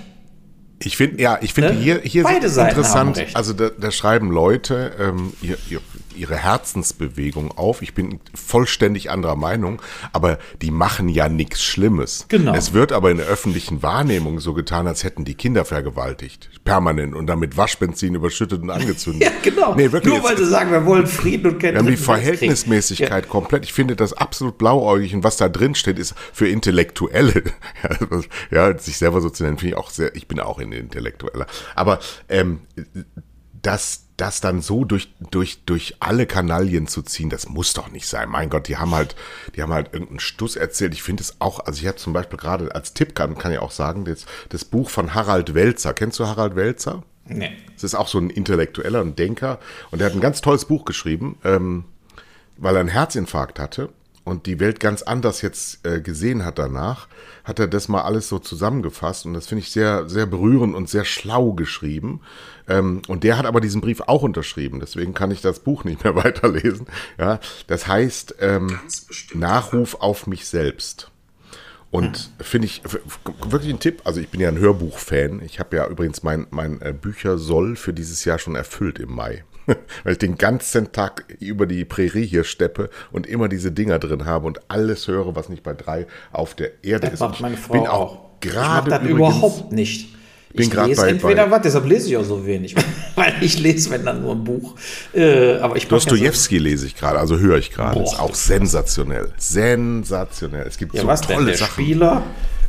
Ich finde, ja, ich finde ne? hier, hier Beide Seiten interessant, also da, da, schreiben Leute ähm, ihr, ihr, ihre Herzensbewegung auf. Ich bin vollständig anderer Meinung, aber die machen ja nichts Schlimmes. Genau. Es wird aber in der öffentlichen Wahrnehmung so getan, als hätten die Kinder vergewaltigt. Permanent und damit Waschbenzin überschüttet und angezündet. <laughs> ja, genau. Nee, wirklich, Nur weil sie sagen, wir wollen Frieden und keine Wir haben die Verhältnismäßigkeit ja. komplett. Ich finde das absolut blauäugig und was da drin steht, ist für Intellektuelle, <laughs> ja, sich selber so zu nennen, finde ich auch sehr, ich bin auch ein Intellektueller. Aber ähm, das das dann so durch, durch, durch alle Kanalien zu ziehen, das muss doch nicht sein. Mein Gott, die haben halt, die haben halt irgendeinen Stuss erzählt. Ich finde es auch, also ich habe zum Beispiel gerade als Tipp kann, kann ich auch sagen, das, das Buch von Harald Welzer. Kennst du Harald Welzer? Nee. Das ist auch so ein Intellektueller und Denker. Und der hat ein ganz tolles Buch geschrieben, ähm, weil er einen Herzinfarkt hatte und die Welt ganz anders jetzt äh, gesehen hat danach, hat er das mal alles so zusammengefasst und das finde ich sehr, sehr berührend und sehr schlau geschrieben. Ähm, und der hat aber diesen Brief auch unterschrieben, deswegen kann ich das Buch nicht mehr <laughs> weiterlesen. Ja, das heißt ähm, Nachruf auf mich selbst. Und mhm. finde ich wirklich ein Tipp. Also ich bin ja ein Hörbuch-Fan. Ich habe ja übrigens mein, mein äh, Büchersoll für dieses Jahr schon erfüllt im Mai. <laughs> weil ich den ganzen Tag über die Prärie hier steppe und immer diese Dinger drin habe und alles höre, was nicht bei drei auf der Erde das ist. Macht meine Frau bin auch gerade das überhaupt nicht. Bin ich lese bei, entweder bei, was, deshalb lese ich auch so wenig, <laughs> weil ich lese, wenn dann nur ein Buch. Äh, aber ich Dostojewski ja so lese ich gerade, also höre ich gerade. Ist auch sensationell, sensationell. Es gibt ja, so was tolle denn, der Sachen. Spieler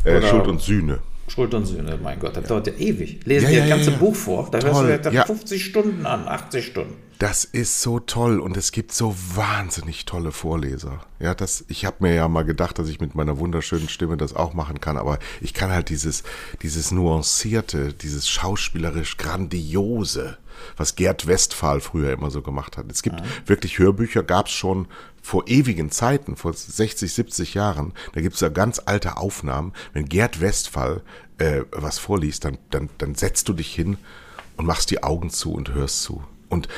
äh, Schuld und Sühne. Schuld und Sühne, mein Gott, das dauert ja ewig. Lesen ja, dir das ganze Buch vor, da hörst du ja 50 Stunden an, 80 Stunden. Das ist so toll und es gibt so wahnsinnig tolle Vorleser. Ja, das, ich habe mir ja mal gedacht, dass ich mit meiner wunderschönen Stimme das auch machen kann, aber ich kann halt dieses, dieses nuancierte, dieses schauspielerisch grandiose, was Gerd Westphal früher immer so gemacht hat. Es gibt ja. wirklich Hörbücher, gab es schon vor ewigen Zeiten, vor 60, 70 Jahren. Da gibt es ja ganz alte Aufnahmen. Wenn Gerd Westphal äh, was vorliest, dann, dann, dann setzt du dich hin und machst die Augen zu und hörst zu. Und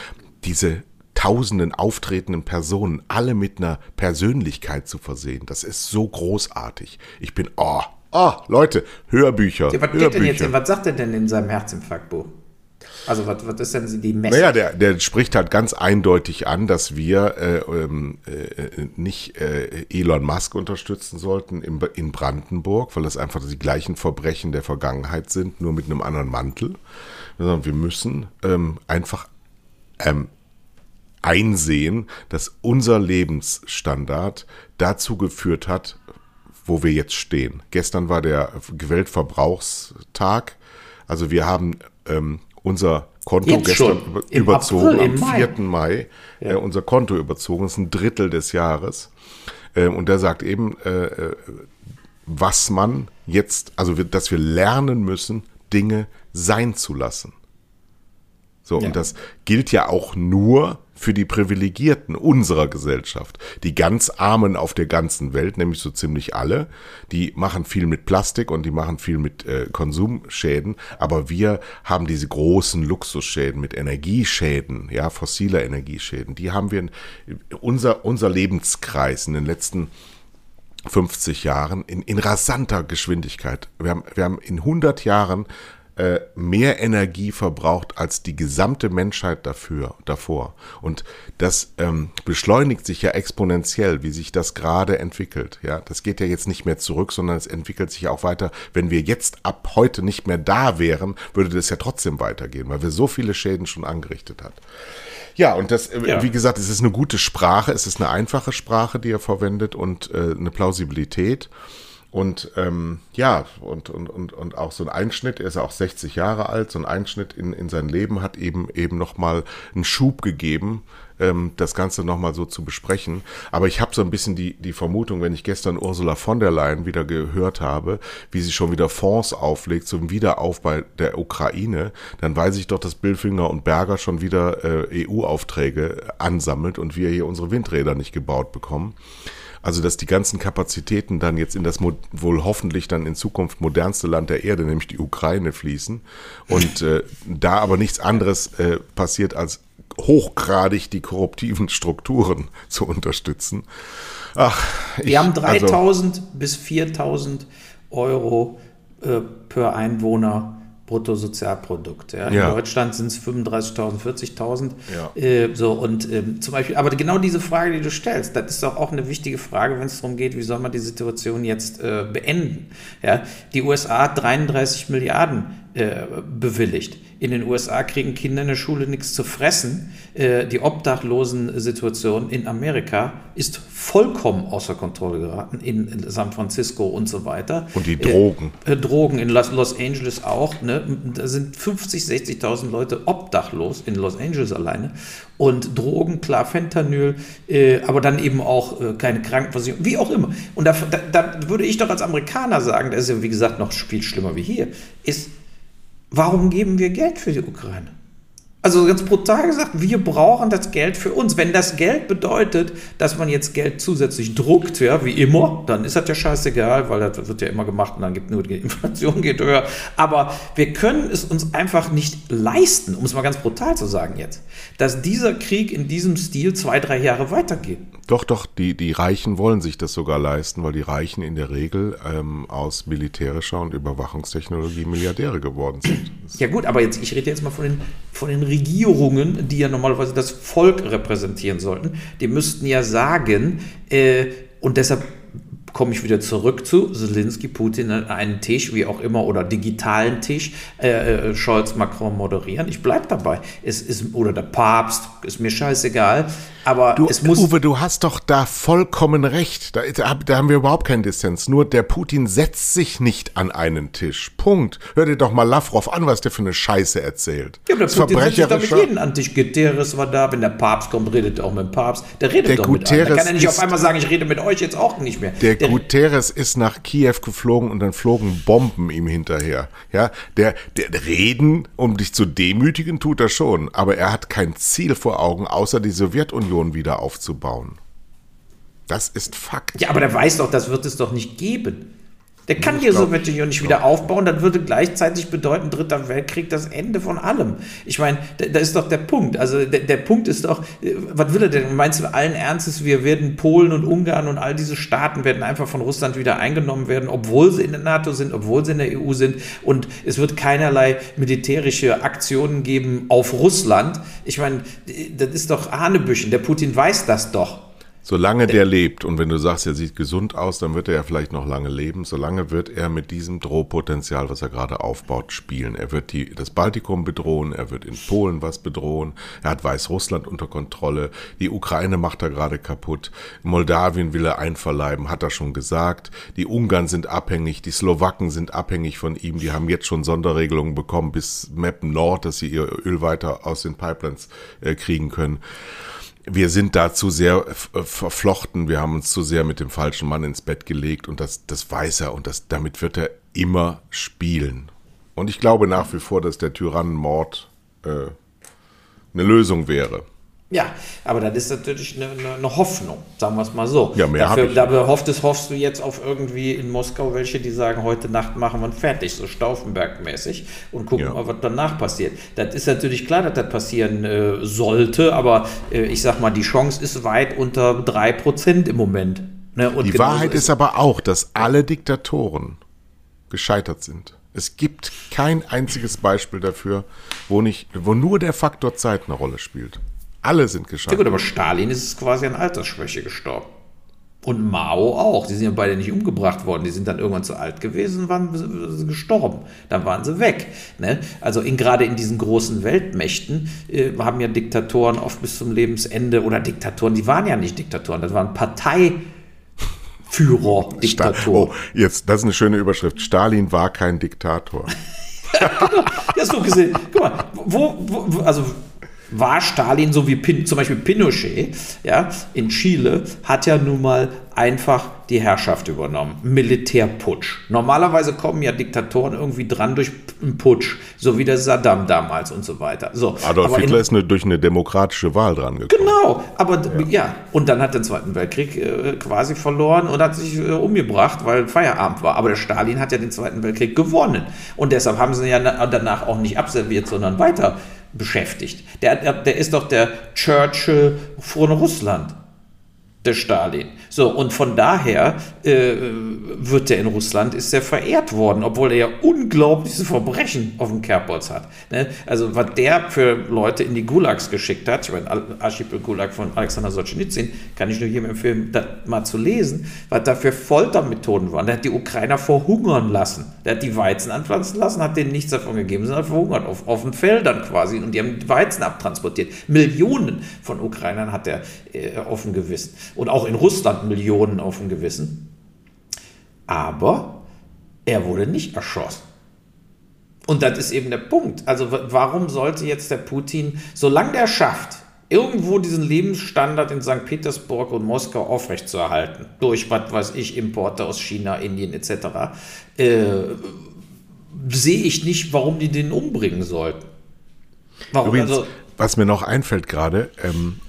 diese tausenden auftretenden Personen alle mit einer Persönlichkeit zu versehen, das ist so großartig. Ich bin, oh, oh, Leute, Hörbücher. Ja, was, Hörbücher. Denn jetzt, was sagt er denn in seinem Herzinfarktbuch? Also was, was ist denn die Message? Naja, der, der spricht halt ganz eindeutig an, dass wir äh, ähm, äh, nicht äh, Elon Musk unterstützen sollten in, in Brandenburg, weil das einfach die gleichen Verbrechen der Vergangenheit sind, nur mit einem anderen Mantel. Sondern wir müssen ähm, einfach ähm, einsehen, dass unser Lebensstandard dazu geführt hat, wo wir jetzt stehen. Gestern war der Weltverbrauchstag. Also wir haben ähm, unser Konto Jetzt gestern schon. überzogen, April, am im Mai. 4. Mai, äh, unser Konto überzogen. Das ist ein Drittel des Jahres. Ähm, und der sagt eben, äh, äh, was man jetzt, also dass wir lernen müssen, Dinge sein zu lassen. So, Ja. und das gilt ja auch nur für die Privilegierten unserer Gesellschaft. Die ganz Armen auf der ganzen Welt, nämlich so ziemlich alle, die machen viel mit Plastik und die machen viel mit äh, Konsumschäden, aber wir haben diese großen Luxusschäden mit Energieschäden, ja, fossiler Energieschäden, die haben wir in unser, unser Lebenskreis in den letzten 50 Jahren in, in rasanter Geschwindigkeit. Wir haben, wir haben in 100 Jahren äh, mehr Energie verbraucht als die gesamte Menschheit dafür, davor. Und das ähm, beschleunigt sich ja exponentiell, wie sich das gerade entwickelt. Ja, das geht ja jetzt nicht mehr zurück, sondern es entwickelt sich auch weiter. Wenn wir jetzt ab heute nicht mehr da wären, würde das ja trotzdem weitergehen, weil wir so viele Schäden schon angerichtet hat. Ja, und das, äh, Ja. wie gesagt, es ist eine gute Sprache, es ist eine einfache Sprache, die er verwendet und äh, eine Plausibilität. Und ähm, ja, und, und, und, und auch so ein Einschnitt, er ist ja auch 60 Jahre alt, so ein Einschnitt in, in sein Leben hat eben eben nochmal einen Schub gegeben, ähm, das Ganze nochmal so zu besprechen. Aber ich habe so ein bisschen die, die Vermutung, wenn ich gestern Ursula von der Leyen wieder gehört habe, wie sie schon wieder Fonds auflegt zum Wiederaufbau der Ukraine, dann weiß ich doch, dass Billfinger und Berger schon wieder äh, EU-Aufträge ansammelt und wir hier unsere Windräder nicht gebaut bekommen. Also, dass die ganzen Kapazitäten dann jetzt in das wohl hoffentlich dann in Zukunft modernste Land der Erde, nämlich die Ukraine, fließen. Und äh, da aber nichts anderes äh, passiert, als hochgradig die korruptiven Strukturen <laughs> zu unterstützen. Ach, ich, Wir haben also, 3000 bis 4000 Euro äh, per Einwohner Bruttosozialprodukt. Ja. In Ja. Deutschland sind es 35.000, 40.000. Ja. Äh, so und ähm, zum Beispiel, aber genau diese Frage, die du stellst, das ist doch auch eine wichtige Frage, wenn es darum geht, wie soll man die Situation jetzt äh, beenden. Ja. Die USA hat 33 Milliarden äh, bewilligt. In den USA kriegen Kinder in der Schule nichts zu fressen. Äh, die Obdachlosen-Situation in Amerika ist vollkommen außer Kontrolle geraten, in San Francisco und so weiter. Und die Drogen. Äh, äh, Drogen in Los, Los Angeles auch. Ne? Da sind 50, 60.000 Leute obdachlos in Los Angeles alleine. Und Drogen, klar, Fentanyl, aber dann eben auch keine Krankenversicherung, wie auch immer. Und da, da, da würde ich doch als Amerikaner sagen, das ist ja wie gesagt noch viel schlimmer wie hier, ist, warum geben wir Geld für die Ukraine? Also ganz brutal gesagt, wir brauchen das Geld für uns. Wenn das Geld bedeutet, dass man jetzt Geld zusätzlich druckt, ja, wie immer, dann ist das ja scheißegal, weil das wird ja immer gemacht und dann gibt nur die Inflation geht höher. Aber wir können es uns einfach nicht leisten, um es mal ganz brutal zu sagen jetzt, dass dieser Krieg in diesem Stil zwei, drei Jahre weitergeht. Doch, doch, die, die Reichen wollen sich das sogar leisten, weil die Reichen in der Regel ähm, aus militärischer und Überwachungstechnologie Milliardäre geworden sind. Ja gut, aber jetzt, ich rede jetzt mal von den, von den Regierungen, die ja normalerweise das Volk repräsentieren sollten. Die müssten ja sagen, äh, und deshalb komme ich wieder zurück zu Zelensky, Putin an einen Tisch, wie auch immer, oder digitalen Tisch, äh, äh, Scholz, Macron moderieren. Ich bleibe dabei. Es ist, oder der Papst, ist mir scheißegal. Aber Du, es muss. Uwe, du hast doch da vollkommen recht. Da, da, haben wir überhaupt keinen Dissens. Nur der Putin setzt sich nicht an einen Tisch. Punkt. Hör dir doch mal Lavrov an, was der für eine Scheiße erzählt. ja, aber der Putin setzt sich da mit jedem an Tisch. Guterres war da, wenn der Papst kommt, redet er auch mit dem Papst. Der redet Der doch mit allen. Da Guterres kann er nicht auf einmal sagen, ich rede mit euch jetzt auch nicht mehr. Der Guterres ist nach Kiew geflogen und dann flogen Bomben ihm hinterher. Ja, der, der Reden, um dich zu demütigen, tut er schon, aber er hat kein Ziel vor Augen, außer die Sowjetunion wieder aufzubauen. Das ist Fakt. Ja, aber der weiß doch, das wird es doch nicht geben. Der kann Ich die glaub- Sowjetunion nicht wieder aufbauen, das würde gleichzeitig bedeuten, Dritter Weltkrieg, das Ende von allem. Ich meine, da, da ist doch der Punkt. Also der, der Punkt ist doch, äh, was will er denn? Meinst du allen Ernstes, wir werden Polen und Ungarn und all diese Staaten werden einfach von Russland wieder eingenommen werden, obwohl sie in der NATO sind, obwohl sie in der EU sind und es wird keinerlei militärische Aktionen geben auf Russland. Ich meine, das ist doch Hanebüchen. Der Putin weiß das doch. Solange der lebt. Und wenn du sagst, er sieht gesund aus, dann wird er ja vielleicht noch lange leben. Solange wird er mit diesem Drohpotenzial, was er gerade aufbaut, spielen. Er wird die, das Baltikum bedrohen, er wird in Polen was bedrohen, er hat Weißrussland unter Kontrolle, die Ukraine macht er gerade kaputt, Moldawien will er einverleiben, hat er schon gesagt, die Ungarn sind abhängig, die Slowaken sind abhängig von ihm, die haben jetzt schon Sonderregelungen bekommen bis Meppen Nord, dass sie ihr Öl weiter aus den Pipelines äh, kriegen können wir sind da zu sehr äh, verflochten, wir haben uns zu sehr mit dem falschen Mann ins Bett gelegt und das, das weiß er und das, damit wird er immer spielen. Und ich glaube nach wie vor, dass der Tyrannenmord äh, eine Lösung wäre. Ja, aber das ist natürlich eine, eine Hoffnung, sagen wir es mal so. Ja, mehr Dafür, ich. Dabei hoffst, hoffst du jetzt auf irgendwie in Moskau welche, die sagen, heute Nacht machen wir fertig, so Stauffenberg-mäßig und gucken ja. mal, was danach passiert. Das ist natürlich klar, dass das passieren äh, sollte, aber äh, ich sag mal, die Chance ist weit unter 3% im Moment. Ne? die Wahrheit ist, ist aber auch, dass alle Diktatoren gescheitert sind. Es gibt kein einziges Beispiel dafür, wo, nicht, wo nur der Faktor Zeit eine Rolle spielt. Alle sind gescheitert. Ja gut, aber Stalin ist quasi an Altersschwäche gestorben. Und Mao auch. Die sind ja beide nicht umgebracht worden. Die sind dann irgendwann zu alt gewesen und waren gestorben. Dann waren sie weg. Ne? Also in, gerade in diesen großen Weltmächten äh, haben ja Diktatoren oft bis zum Lebensende oder Diktatoren, die waren ja nicht Diktatoren, das waren Parteiführer, Diktatoren. Oh, jetzt, das ist eine schöne Überschrift. Stalin war kein Diktator. <laughs> ja, genau. Ja, so gesehen. Guck mal, wo, wo also war Stalin, so wie Pin, zum Beispiel Pinochet, ja, in Chile, hat ja nun mal einfach die Herrschaft übernommen. Militärputsch. Normalerweise kommen ja Diktatoren irgendwie dran durch einen Putsch, so wie der Saddam damals und so weiter. So, Adolf Hitler in, ist eine, durch eine demokratische Wahl dran gekommen. Genau, aber ja, ja. und dann hat der Zweiten Weltkrieg äh, quasi verloren und hat sich äh, umgebracht, weil Feierabend war. Aber der Stalin hat ja den Zweiten Weltkrieg gewonnen. Und deshalb haben sie ihn ja danach auch nicht abserviert, sondern weiter beschäftigt. Der, der, der ist doch der Churchill von Russland der Stalin. So, und von daher äh, wird der in Russland, ist er verehrt worden, obwohl er ja unglaubliche Verbrechen auf dem Kerbholz hat. Ne? Also, was der für Leute in die Gulags geschickt hat, ich meine, Archipel Gulag von Alexander Solzhenitsyn, kann ich nur jedem empfehlen, das mal zu lesen, was da für Foltermethoden waren. Der hat die Ukrainer verhungern lassen. Der hat die Weizen anpflanzen lassen, hat denen nichts davon gegeben, sondern verhungert auf, den Feldern quasi. Und die haben Weizen abtransportiert. Millionen von Ukrainern hat er äh, offen gewissen und auch in Russland Millionen auf dem Gewissen. Aber er wurde nicht erschossen. Und das ist eben der Punkt. Also warum sollte jetzt der Putin, solange der schafft, irgendwo diesen Lebensstandard in St. Petersburg und Moskau aufrechtzuerhalten, durch, was weiß ich, Importe aus China, Indien etc., äh, sehe ich nicht, warum die den umbringen sollten. Warum? Übrigens, also, was mir noch einfällt gerade, ähm,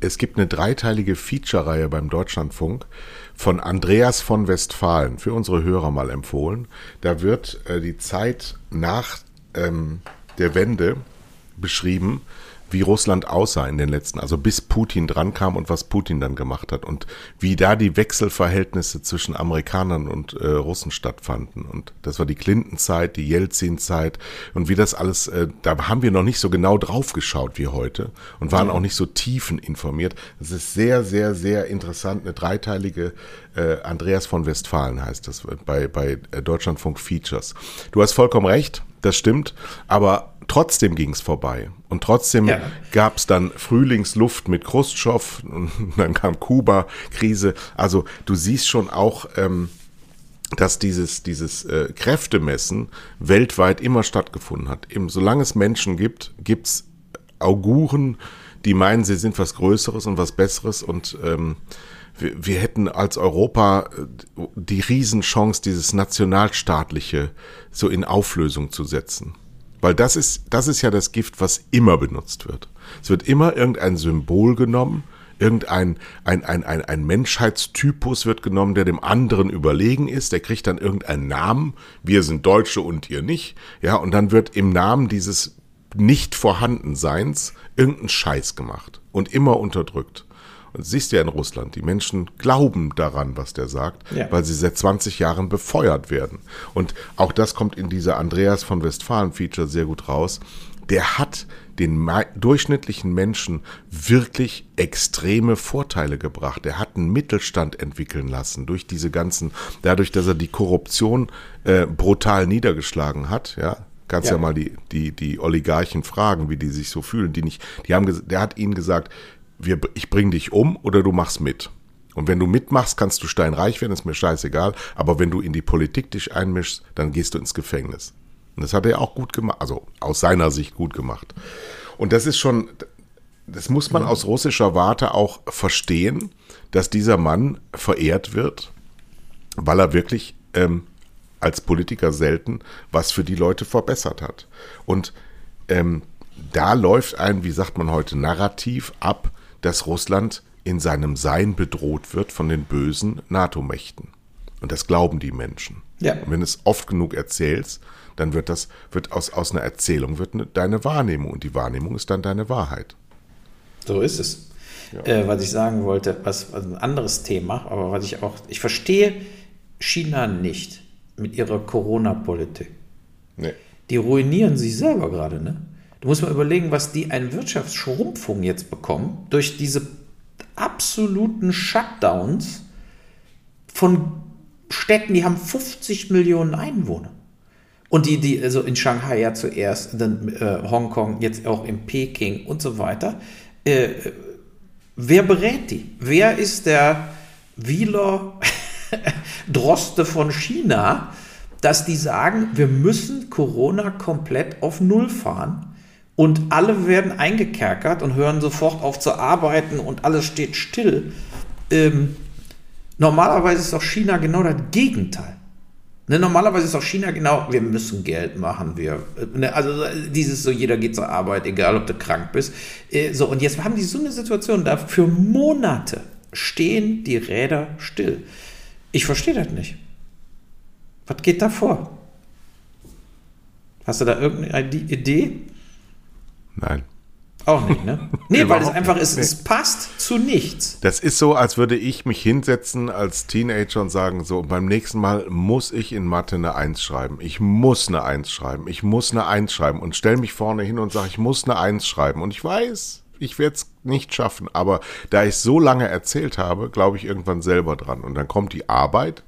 es gibt eine dreiteilige Feature-Reihe beim Deutschlandfunk von Andreas von Westfalen, für unsere Hörer mal empfohlen. Da wird äh, die Zeit nach ähm, der Wende beschrieben wie Russland aussah in den letzten, also bis Putin drankam und was Putin dann gemacht hat und wie da die Wechselverhältnisse zwischen Amerikanern und äh, Russen stattfanden. Und das war die Clinton-Zeit, die Jelzin-Zeit und wie das alles, äh, da haben wir noch nicht so genau drauf geschaut wie heute und waren auch nicht so tiefen informiert. Das ist sehr, sehr, sehr interessant, eine dreiteilige äh, Andreas von Westfalen heißt das bei, bei äh, Deutschlandfunk Features. Du hast vollkommen recht, das stimmt, aber trotzdem ging es vorbei. Und trotzdem ja. gab es dann Frühlingsluft mit Khrushchev und <laughs> dann kam Kuba-Krise. Also du siehst schon auch, ähm, dass dieses, dieses äh, Kräftemessen weltweit immer stattgefunden hat. Eben, solange es Menschen gibt, gibt's Auguren, die meinen, sie sind was Größeres und was Besseres und ähm, wir, wir hätten als Europa äh, die Riesenchance, dieses Nationalstaatliche so in Auflösung zu setzen. Weil das ist, das ist ja das Gift, was immer benutzt wird. Es wird immer irgendein Symbol genommen, irgendein ein, ein, ein, ein Menschheitstypus wird genommen, der dem anderen überlegen ist, der kriegt dann irgendeinen Namen, wir sind Deutsche und ihr nicht, ja, und dann wird im Namen dieses Nicht-Vorhandenseins irgendein Scheiß gemacht und immer unterdrückt. Und siehst du ja in Russland, die Menschen glauben daran, was der sagt, ja. weil sie seit 20 Jahren befeuert werden. Und auch das kommt in dieser Andreas von Westfalen Feature sehr gut raus. der hat den durchschnittlichen Menschen wirklich extreme Vorteile gebracht. Er hat einen Mittelstand entwickeln lassen durch diese ganzen, dadurch, dass er die Korruption äh, brutal niedergeschlagen hat, ja. Kannst ja. ja mal die, die, die Oligarchen fragen, wie die sich so fühlen. Die nicht, die haben, der hat ihnen gesagt, wir, ich bring dich um oder du machst mit. Und wenn du mitmachst, kannst du steinreich werden, ist mir scheißegal. Aber wenn du in die Politik dich einmischst, dann gehst du ins Gefängnis. Und das hat er auch gut gemacht, also aus seiner Sicht gut gemacht. Und das ist schon, das muss man aus russischer Warte auch verstehen, dass dieser Mann verehrt wird, weil er wirklich ähm, als Politiker selten was für die Leute verbessert hat. Und ähm, da läuft ein, wie sagt man heute, Narrativ ab, dass Russland in seinem Sein bedroht wird von den bösen NATO-Mächten. Und das glauben die Menschen. Ja. Und wenn du es oft genug erzählst, dann wird das, wird aus, aus einer Erzählung wird eine, deine Wahrnehmung und die Wahrnehmung ist dann deine Wahrheit. So ist es. Ja. Äh, was ich sagen wollte, was, was ein anderes Thema, aber was ich auch, ich verstehe China nicht mit ihrer Corona-Politik. Nee. Die ruinieren sich selber gerade, ne? Du musst mal überlegen, was die an Wirtschaftsschrumpfung jetzt bekommen durch diese absoluten Shutdowns von Städten, die haben 50 Millionen Einwohner. Und die, die, also in Shanghai ja zuerst, dann äh, Hongkong, jetzt auch in Peking und so weiter. Äh, wer berät die? Wer ist der Wieler <laughs> Droste von China, dass die sagen, wir müssen Corona komplett auf Null fahren und alle werden eingekerkert und hören sofort auf zu arbeiten und alles steht still. Ähm, normalerweise ist doch China genau das Gegenteil. Ne, normalerweise ist auch China genau, wir müssen Geld machen, wir, ne, also dieses so, jeder geht zur Arbeit, egal ob du krank bist. Äh, so, und jetzt haben die so eine Situation, da für Monate stehen die Räder still. Ich verstehe das nicht. Was geht da vor? Hast du da irgendeine Idee? Nein. Auch nicht, ne? <laughs> Nee, weil es einfach ist, nee. es passt zu nichts. Das ist so, als würde ich mich hinsetzen als Teenager und sagen, so, beim nächsten Mal muss ich in Mathe eine Eins schreiben. Ich muss eine Eins schreiben. Ich muss eine Eins schreiben. Und stell mich vorne hin und sage, ich muss eine Eins schreiben. Und ich weiß, ich werde es nicht schaffen. Aber da ich so lange erzählt habe, glaube ich irgendwann selber dran. Und dann kommt die Arbeit.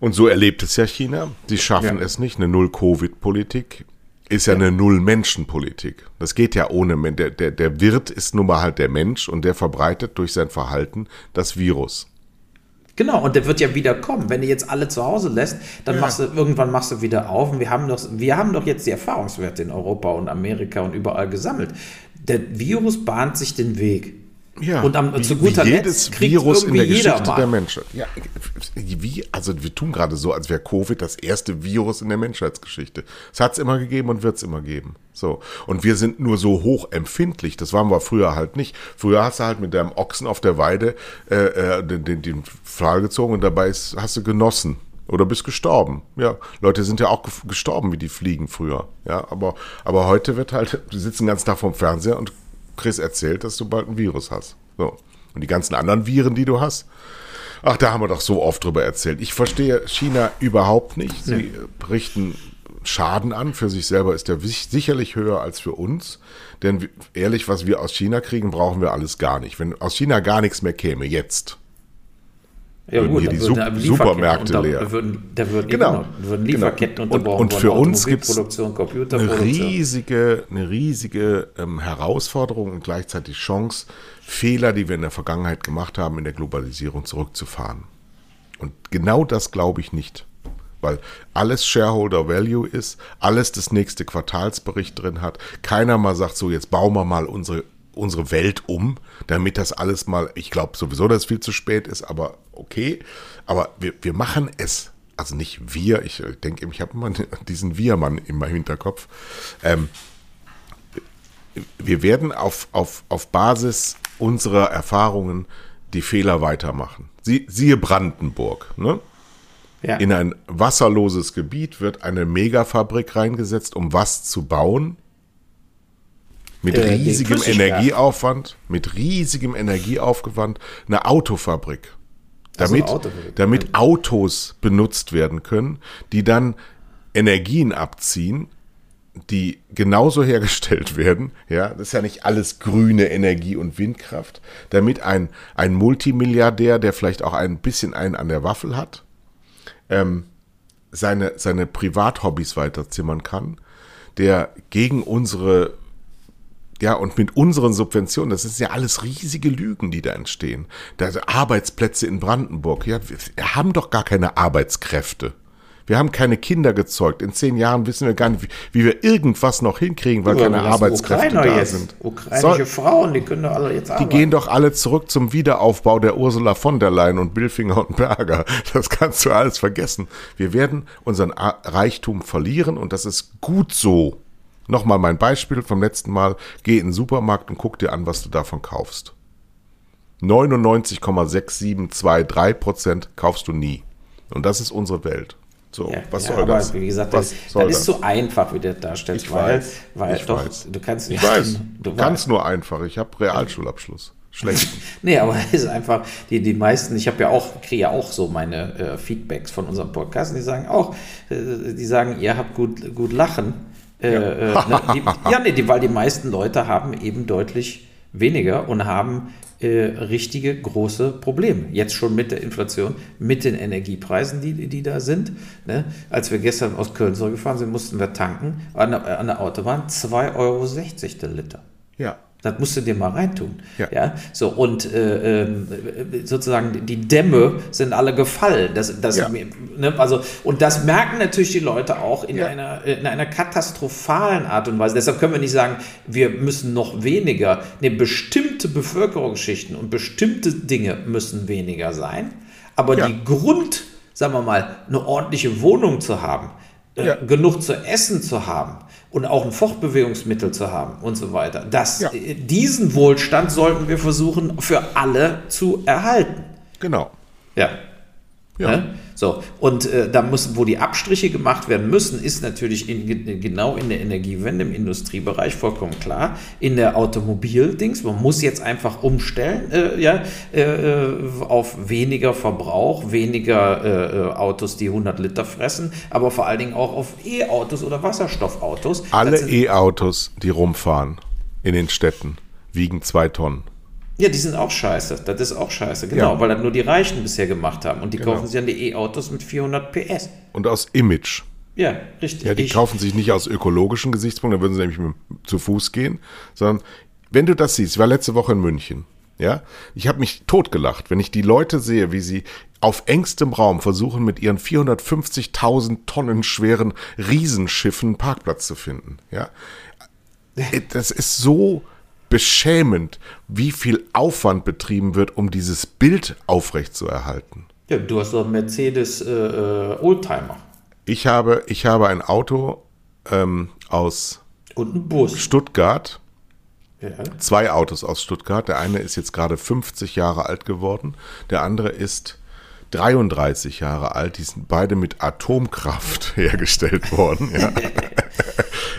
Und so erlebt es ja China. Sie schaffen ja. es nicht, eine Null-Covid-Politik ist ja eine Null-Menschen-Politik. Das geht ja ohne Mensch. Der, der, der Wirt ist nun mal halt der Mensch und der verbreitet durch sein Verhalten das Virus. Genau, und der wird ja wieder kommen. Wenn du jetzt alle zu Hause lässt, dann ja. machst du, irgendwann machst du wieder auf. Und wir haben doch, wir haben doch jetzt die Erfahrungswerte in Europa und Amerika und überall gesammelt. Der Virus bahnt sich den Weg. Ja, und am, wie, zu guter wie jedes Letzt Virus in der Geschichte der Menschheit. Ja, wie, also wir tun gerade so, als wäre Covid das erste Virus in der Menschheitsgeschichte. Es hat es immer gegeben und wird es immer geben. So. Und wir sind nur so hoch empfindlich. Das waren wir früher halt nicht. Früher hast du halt mit deinem Ochsen auf der Weide äh, äh den, den, den Pfahl gezogen und dabei ist, hast du genossen. Oder bist gestorben. Ja, Leute sind ja auch gestorben wie die Fliegen früher. Ja, aber, aber heute wird halt, die sitzen den ganzen Tag vorm Fernseher und Chris erzählt, dass du bald ein Virus hast. So. Und die ganzen anderen Viren, die du hast, ach, da haben wir doch so oft drüber erzählt. Ich verstehe China überhaupt nicht. Sie richten Schaden an. Für sich selber ist der sicherlich höher als für uns. Denn ehrlich, was wir aus China kriegen, brauchen wir alles gar nicht. Wenn aus China gar nichts mehr käme, jetzt, ja, würden gut, hier die Sup Supermärkte unter, leer. Würden, da würden, genau, genau, würden. Lieferketten genau. unterbrochen. Und, und für uns gibt es eine riesige, eine riesige ähm, Herausforderung und gleichzeitig Chance, Fehler, die wir in der Vergangenheit gemacht haben, in der Globalisierung zurückzufahren. Und genau das glaube ich nicht. Weil alles Shareholder Value ist, alles das nächste Quartalsbericht drin hat. Keiner mal sagt so, jetzt bauen wir mal unsere unsere Welt um, damit das alles mal, ich glaube sowieso, dass es viel zu spät ist, aber okay. Aber wir, wir machen es. Also nicht wir, ich denke, ich habe immer <laughs> diesen Wir-Mann in meinem Hinterkopf. Ähm, wir werden auf, auf, auf Basis unserer Erfahrungen die Fehler weitermachen. Sie, siehe Brandenburg. Ne? Ja. In ein wasserloses Gebiet wird eine Megafabrik reingesetzt, um was zu bauen, mit äh, riesigem Energieaufwand, mit riesigem Energieaufwand, eine Autofabrik. Damit, also Autofabrik. damit Autos benutzt werden können, die dann Energien abziehen, die genauso hergestellt werden, ja, das ist ja nicht alles grüne Energie und Windkraft, damit ein, ein Multimilliardär, der vielleicht auch ein bisschen einen an der Waffel hat, ähm, seine, seine Privathobbys weiterzimmern kann, der gegen unsere ja, und mit unseren Subventionen, das ist ja alles riesige Lügen, die da entstehen. Da Arbeitsplätze in Brandenburg, ja, wir haben doch gar keine Arbeitskräfte. Wir haben keine Kinder gezeugt. In zehn Jahren wissen wir gar nicht, wie, wie wir irgendwas noch hinkriegen, weil keine Arbeitskräfte Ukrainer da jetzt. sind. Ukrainische So- Frauen, die können doch alle jetzt Die arbeiten. gehen doch alle zurück zum Wiederaufbau der Ursula von der Leyen und Billfinger und Berger. Das kannst du alles vergessen. Wir werden unseren Reichtum verlieren und das ist gut so. Nochmal mein Beispiel vom letzten Mal. Geh in den Supermarkt und guck dir an, was du davon kaufst. 99,6723 Prozent kaufst du nie. Und das ist unsere Welt. So, Ja, was ja, soll aber das? Wie gesagt, was das, soll das ist so einfach, wie du das darstellst. Ich weil, weiß, weil ich doch, weiß. du kannst Ich ja, weiß, <laughs> Du ganz nur einfach. Ich habe Realschulabschluss. Schlecht. <laughs> Nee, aber es ist einfach, die, die meisten, ich habe ja auch, kriege ja auch so meine äh, Feedbacks von unserem Podcast, und die sagen auch, äh, die sagen, ihr habt gut, gut lachen. Äh, äh, ne, die, <laughs> ja, nee, die, weil die meisten Leute haben eben deutlich weniger und haben äh, richtige große Probleme. Jetzt schon mit der Inflation, mit den Energiepreisen, die, die da sind. Ne? Als wir gestern aus Köln zurückgefahren sind, mussten wir tanken an der, an der Autobahn 2,60 Euro der Liter. Ja. Das musst du dir mal reintun. Ja. Ja. so und äh, ähm, sozusagen die Dämme sind alle gefallen. Das, das, Ja. ne, also, und das merken natürlich die Leute auch in, Ja. einer, in einer katastrophalen Art und Weise. Deshalb können wir nicht sagen, wir müssen noch weniger. Ne, bestimmte Bevölkerungsschichten und bestimmte Dinge müssen weniger sein. Aber die Grund, sagen wir mal, eine ordentliche Wohnung zu haben, äh, genug zu essen zu haben und auch ein Fortbewegungsmittel zu haben und so weiter. Das, Ja. äh, Diesen Wohlstand sollten wir versuchen für alle zu erhalten. Genau. Ja. Ja. Ne? So, und äh, da müssen, wo die Abstriche gemacht werden müssen, ist natürlich in, ge- genau in der Energiewende, im Industriebereich vollkommen klar. In der Automobildings, man muss jetzt einfach umstellen äh, ja, äh, äh, auf weniger Verbrauch, weniger äh, äh, Autos, die 100 Liter fressen, aber vor allen Dingen auch auf E-Autos oder Wasserstoffautos. Alle E-Autos, die rumfahren in den Städten, wiegen zwei Tonnen. Ja, die sind auch scheiße. Das ist auch scheiße, genau, Ja. weil das nur die Reichen bisher gemacht haben. Und die Genau. kaufen sich dann die E-Autos mit 400 PS. Und aus Image. Ja, richtig. Ja, die Ich- kaufen sich nicht aus ökologischen Gesichtspunkten, da würden sie nämlich mit, zu Fuß gehen, sondern wenn du das siehst, ich war letzte Woche in München, ja, ich habe mich totgelacht, wenn ich die Leute sehe, wie sie auf engstem Raum versuchen, mit ihren 450.000 Tonnen schweren Riesenschiffen einen Parkplatz zu finden, ja. <laughs> Das ist so beschämend, wie viel Aufwand betrieben wird, um dieses Bild aufrechtzuerhalten. Ja, du hast doch einen Mercedes äh, äh, Oldtimer Ich habe, ich habe ein Auto ähm, aus und einen Bus. Stuttgart, Ja. zwei Autos aus Stuttgart. Der eine ist jetzt gerade 50 Jahre alt geworden, der andere ist 33 Jahre alt. Die sind beide mit Atomkraft <laughs> hergestellt worden. Ja. <laughs>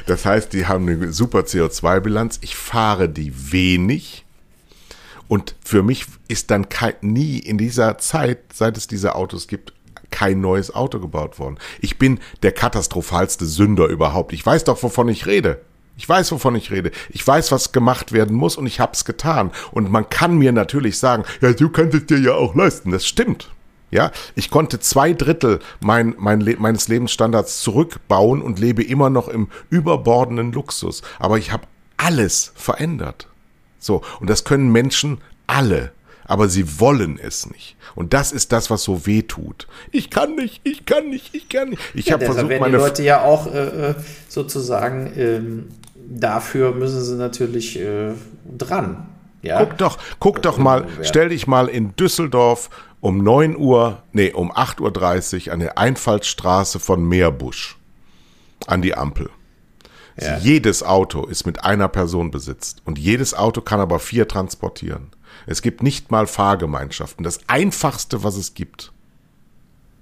Das heißt, die haben eine super CO2-Bilanz. Ich fahre die wenig. Und für mich ist dann kein, nie in dieser Zeit, seit es diese Autos gibt, kein neues Auto gebaut worden. Ich bin der katastrophalste Sünder überhaupt. Ich weiß doch, wovon ich rede. Ich weiß, wovon ich rede. Ich weiß, was gemacht werden muss und ich habe es getan. Und man kann mir natürlich sagen, ja, du kannst es dir ja auch leisten. Das stimmt. Ja, ich konnte zwei Drittel mein, mein Le meines Lebensstandards zurückbauen und lebe immer noch im überbordenden Luxus. Aber ich habe alles verändert. So, und das können Menschen alle, aber sie wollen es nicht. Und das ist das, was so weh tut. Ich kann nicht, ich kann nicht, ich kann nicht. Ich Ja, habe versucht, werden die meine Leute ja auch äh, äh, sozusagen ähm, dafür müssen sie natürlich äh, dran. Ja. Guck doch, guck doch mal, wert. stell dich mal in Düsseldorf um 9 Uhr, nee, um 8.30 Uhr an der Einfallstraße von Meerbusch an die Ampel. Ja. Jedes Auto ist mit einer Person besitzt und jedes Auto kann aber vier transportieren. Es gibt nicht mal Fahrgemeinschaften. Das einfachste, was es gibt,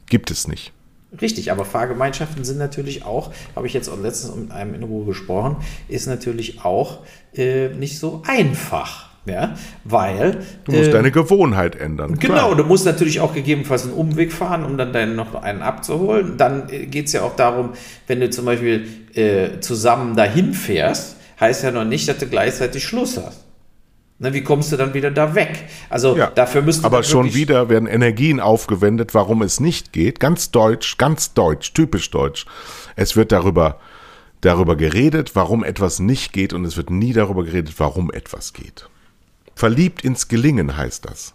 gibt es nicht. Richtig, aber Fahrgemeinschaften sind natürlich auch, habe ich jetzt auch letztens mit einem in Ruhe gesprochen, ist natürlich auch äh, nicht so einfach. Ja, weil. Du musst äh, deine Gewohnheit ändern. Genau, klar. du musst natürlich auch gegebenenfalls einen Umweg fahren, um dann deinen noch einen abzuholen. Dann äh, geht es ja auch darum, wenn du zum Beispiel äh, zusammen dahin fährst, heißt ja noch nicht, dass du gleichzeitig Schluss hast. Na, wie kommst du dann wieder da weg? Also ja, dafür müsste Aber schon wieder werden Energien aufgewendet, warum es nicht geht. Ganz deutsch, ganz deutsch, typisch deutsch. Es wird darüber, darüber geredet, warum etwas nicht geht und es wird nie darüber geredet, warum etwas geht. Verliebt ins Gelingen heißt das.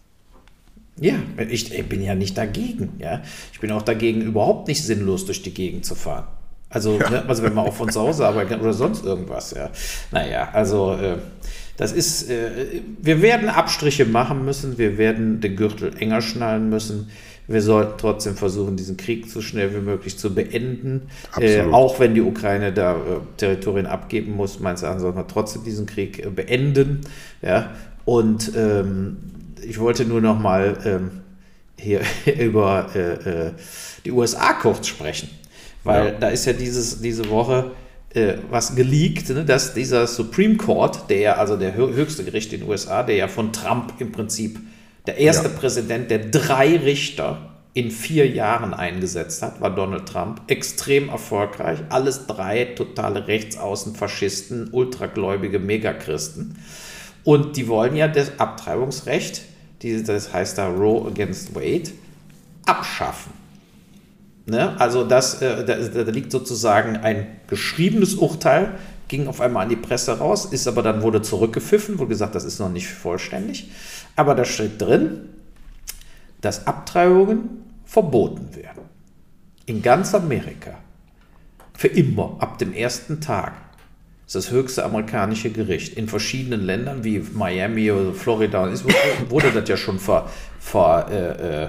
Ja, ich, ich, bin ja nicht dagegen. Ja, ich bin auch dagegen, überhaupt nicht sinnlos durch die Gegend zu fahren. Also, ja. ne, also wenn man auch von zu Hause arbeiten kann oder sonst irgendwas. Ja, naja, also äh, das ist. Äh, wir werden Abstriche machen müssen. Wir werden den Gürtel enger schnallen müssen. Wir sollten trotzdem versuchen, diesen Krieg so schnell wie möglich zu beenden. Äh, auch wenn die Ukraine da äh, Territorien abgeben muss, meines Erachtens sollte man trotzdem diesen Krieg äh, beenden. Ja, und ähm, ich wollte nur noch mal ähm, hier <laughs> über äh, äh die USA kurz sprechen, weil ja. da ist ja dieses, diese Woche äh, was geleakt, ne, dass dieser Supreme Court, der also der höchste Gericht in den USA, der ja von Trump im Prinzip der erste ja. Präsident, der drei Richter in vier Jahren eingesetzt hat, war Donald Trump. Extrem erfolgreich. Alles drei totale Rechtsaußen, Faschisten, ultragläubige Megachristen. Und die wollen ja das Abtreibungsrecht, das heißt da Roe against Wade, abschaffen. Ne? Also das, äh, da, da, liegt sozusagen ein geschriebenes Urteil, ging auf einmal an die Presse raus, ist aber dann wurde zurückgepfiffen, wurde gesagt, das ist noch nicht vollständig. Aber da steht drin, dass Abtreibungen verboten werden. In ganz Amerika. Für immer, ab dem ersten Tag ist das höchste amerikanische Gericht. In verschiedenen Ländern wie Miami oder Florida wurde das ja schon vor, vor äh,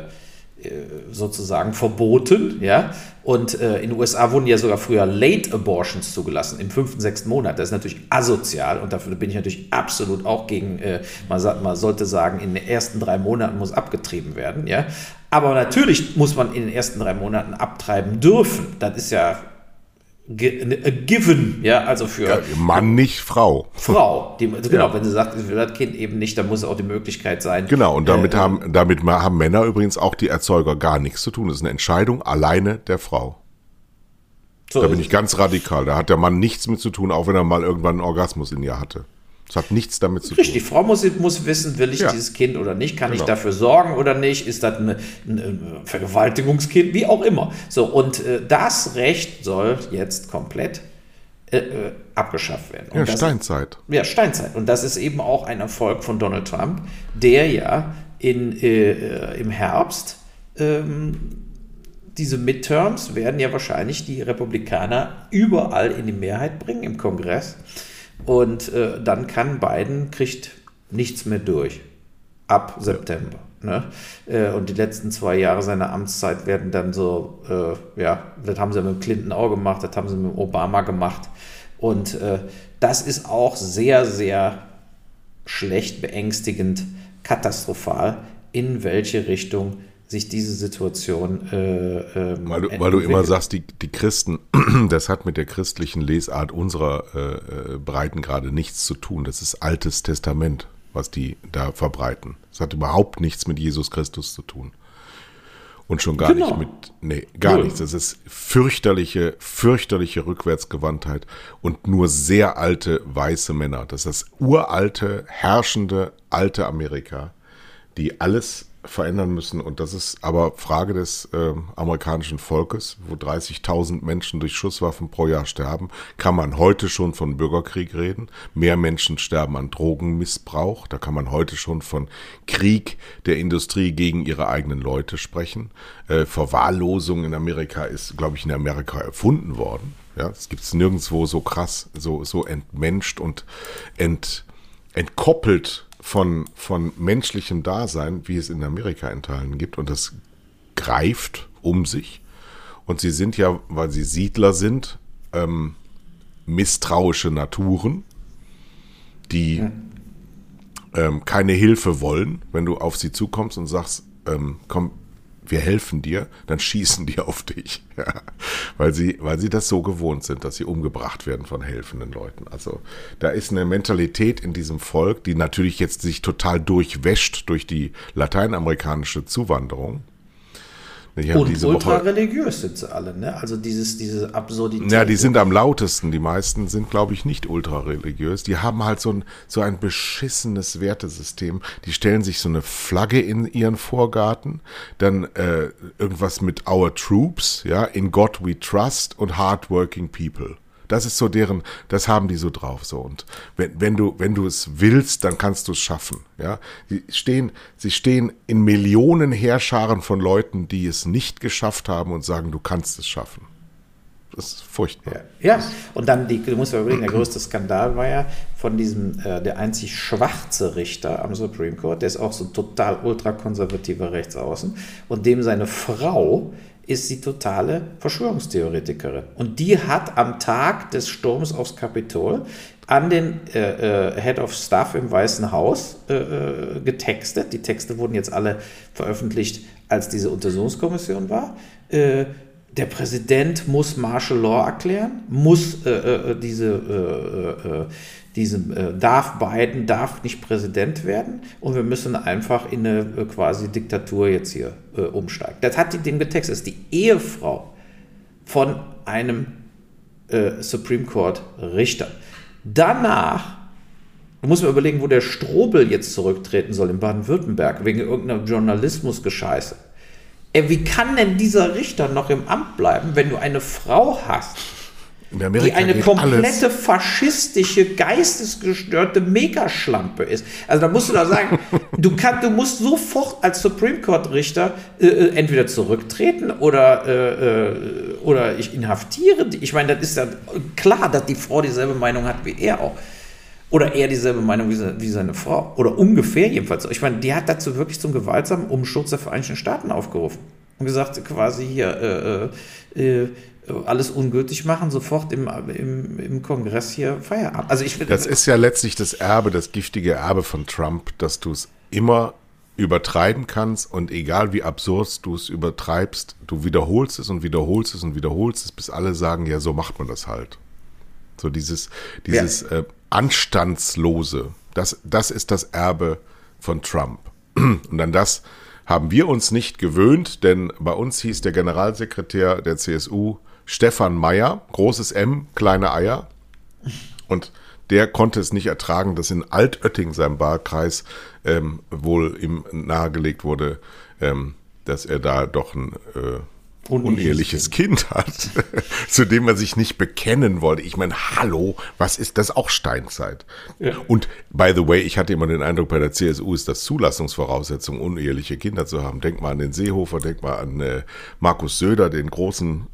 äh, sozusagen verboten, ja. Und äh, in den USA wurden ja sogar früher Late Abortions zugelassen, im fünften, sechsten Monat. Das ist natürlich asozial und dafür bin ich natürlich absolut auch gegen, äh, man, sagt, man sollte sagen, in den ersten drei Monaten muss abgetrieben werden, ja. Aber natürlich muss man in den ersten drei Monaten abtreiben dürfen. Das ist ja given, ja, also für ja, Mann, nicht Frau. Frau, die, also genau, ja. wenn sie sagt, sie will das Kind eben nicht, dann muss auch die Möglichkeit sein. Genau, und damit äh, haben, damit haben Männer übrigens auch die Erzeuger gar nichts zu tun. Das ist eine Entscheidung alleine der Frau. So da bin ich ganz radikal. Da hat der Mann nichts mit zu tun, auch wenn er mal irgendwann einen Orgasmus in ihr hatte. Das hat nichts damit zu tun. Richtig, die Frau muss, muss wissen, will ich ja. dieses Kind oder nicht, kann genau. ich dafür sorgen oder nicht, ist das ein, Vergewaltigungskind, wie auch immer. So, und äh, das Recht soll jetzt komplett äh, äh abgeschafft werden. Und ja, Steinzeit. Ist, ja, Steinzeit. Und das ist eben auch ein Erfolg von Donald Trump, der ja in, äh, äh, im Herbst ähm, diese Midterms werden ja wahrscheinlich die Republikaner überall in die Mehrheit bringen im Kongress. Und äh, dann kann Biden, kriegt nichts mehr durch. Ab September. Ne? Äh, und die letzten zwei Jahre seiner Amtszeit werden dann so, äh, ja, das haben sie mit Clinton auch gemacht, das haben sie mit Obama gemacht. Und äh, das ist auch sehr, sehr schlecht, beängstigend, katastrophal, in welche Richtung sich diese Situation. Äh, äh, weil, du, weil du immer sagst, die, die Christen, <clears throat> das hat mit der christlichen Lesart unserer äh, äh, Breitengrade nichts zu tun. Das ist Altes Testament, was die da verbreiten. Das hat überhaupt nichts mit Jesus Christus zu tun. Und schon gar genau. nicht mit, nee, gar Null. nichts. Das ist fürchterliche, fürchterliche Rückwärtsgewandtheit und nur sehr alte weiße Männer. Das ist das uralte, herrschende, alte Amerika, die alles verändern müssen. Und das ist aber Frage des äh, amerikanischen Volkes, wo 30.000 Menschen durch Schusswaffen pro Jahr sterben. Kann man heute schon von Bürgerkrieg reden? Mehr Menschen sterben an Drogenmissbrauch. Da kann man heute schon von Krieg der Industrie gegen ihre eigenen Leute sprechen. Äh, Verwahrlosung in Amerika ist, glaube ich, in Amerika erfunden worden. Ja, es gibt es nirgendwo so krass, so, so entmenscht und ent, entkoppelt von, von menschlichem Dasein, wie es in Amerika in Teilen gibt. Und das greift um sich. Und sie sind ja, weil sie Siedler sind, ähm, misstrauische Naturen, die ja. ähm, keine Hilfe wollen. Wenn du auf sie zukommst und sagst, ähm, komm, wir helfen dir, dann schießen die auf dich. <laughs> Ja. weil sie, weil sie das so gewohnt sind, dass sie umgebracht werden von helfenden Leuten. Also da ist eine Mentalität in diesem Volk, die natürlich jetzt sich total durchwäscht durch die lateinamerikanische Zuwanderung. Und ultra religiös sind sie alle, ne? Also dieses, diese Absurdität. Ja, die sind am lautesten. Die meisten sind, glaube ich, nicht ultra religiös. Die haben halt so ein, so ein beschissenes Wertesystem. Die stellen sich so eine Flagge in ihren Vorgarten, dann äh, irgendwas mit Our Troops, ja, in God we trust und Hardworking People. Das ist so deren, das haben die so drauf so. Und wenn, wenn du, wenn du es willst, dann kannst du es schaffen. Ja, sie stehen, sie stehen in Millionen Heerscharen von Leuten, die es nicht geschafft haben und sagen, du kannst es schaffen. Das ist furchtbar. Ja, ja. und dann, die, du musst mal überlegen, der größte Skandal war ja von diesem, äh, der einzig schwarze Richter am Supreme Court, der ist auch so total ultrakonservativer Rechtsaußen und dem seine Frau ist sie totale Verschwörungstheoretikerin. Und die hat am Tag des Sturms aufs Kapitol an den äh, äh, Head of Staff im Weißen Haus äh, äh, getextet. Die Texte wurden jetzt alle veröffentlicht, als diese Untersuchungskommission war. Äh, der Präsident muss Martial Law erklären, muss äh, diese diesem äh, darf Biden darf nicht Präsident werden und wir müssen einfach in eine äh, quasi Diktatur jetzt hier äh, umsteigen. Das hat die dem getextet. Das ist die Ehefrau von einem äh, Supreme Court Richter. Danach muss man überlegen, wo der Strobel jetzt zurücktreten soll in Baden-Württemberg wegen irgendeiner Journalismusgescheiße. Ey, wie kann denn dieser Richter noch im Amt bleiben, wenn du eine Frau hast, die eine komplette alles. faschistische, geistesgestörte Megaschlampe ist. Also da musst du da sagen, <laughs> du, kann, du musst sofort als Supreme Court Richter äh, äh, entweder zurücktreten oder, äh, äh, oder ich inhaftiere. Ich meine, das ist ja klar, dass die Frau dieselbe Meinung hat wie er auch. Oder er dieselbe Meinung wie seine, wie seine Frau. Oder ungefähr jedenfalls. Ich meine, die hat dazu wirklich zum gewaltsamen Umschutz der Vereinigten Staaten aufgerufen. Und gesagt, quasi hier, äh, äh, alles ungültig machen, sofort im, im, im Kongress hier Feierabend. Also ich, das ist ja letztlich das Erbe, das giftige Erbe von Trump, dass du es immer übertreiben kannst und egal wie absurd du es übertreibst, du wiederholst es und wiederholst es und wiederholst es, bis alle sagen, ja, so macht man das halt. So dieses, dieses ja. äh, Anstandslose, das, das ist das Erbe von Trump. <clears throat> Und an das haben wir uns nicht gewöhnt, denn bei uns hieß der Generalsekretär der CSU Stefan Meyer, großes M, kleine Eier. Und der konnte es nicht ertragen, dass in Altötting, seinem Wahlkreis, ähm, wohl ihm nahegelegt wurde, ähm, dass er da doch ein äh, uneheliches kind. kind hat, <laughs> zu dem er sich nicht bekennen wollte. Ich meine, hallo, was ist das auch Steinzeit? Ja. Und by the way, ich hatte immer den Eindruck, bei der CSU ist das Zulassungsvoraussetzung, uneheliche Kinder zu haben. Denk mal an den Seehofer, denk mal an äh, Markus Söder, den großen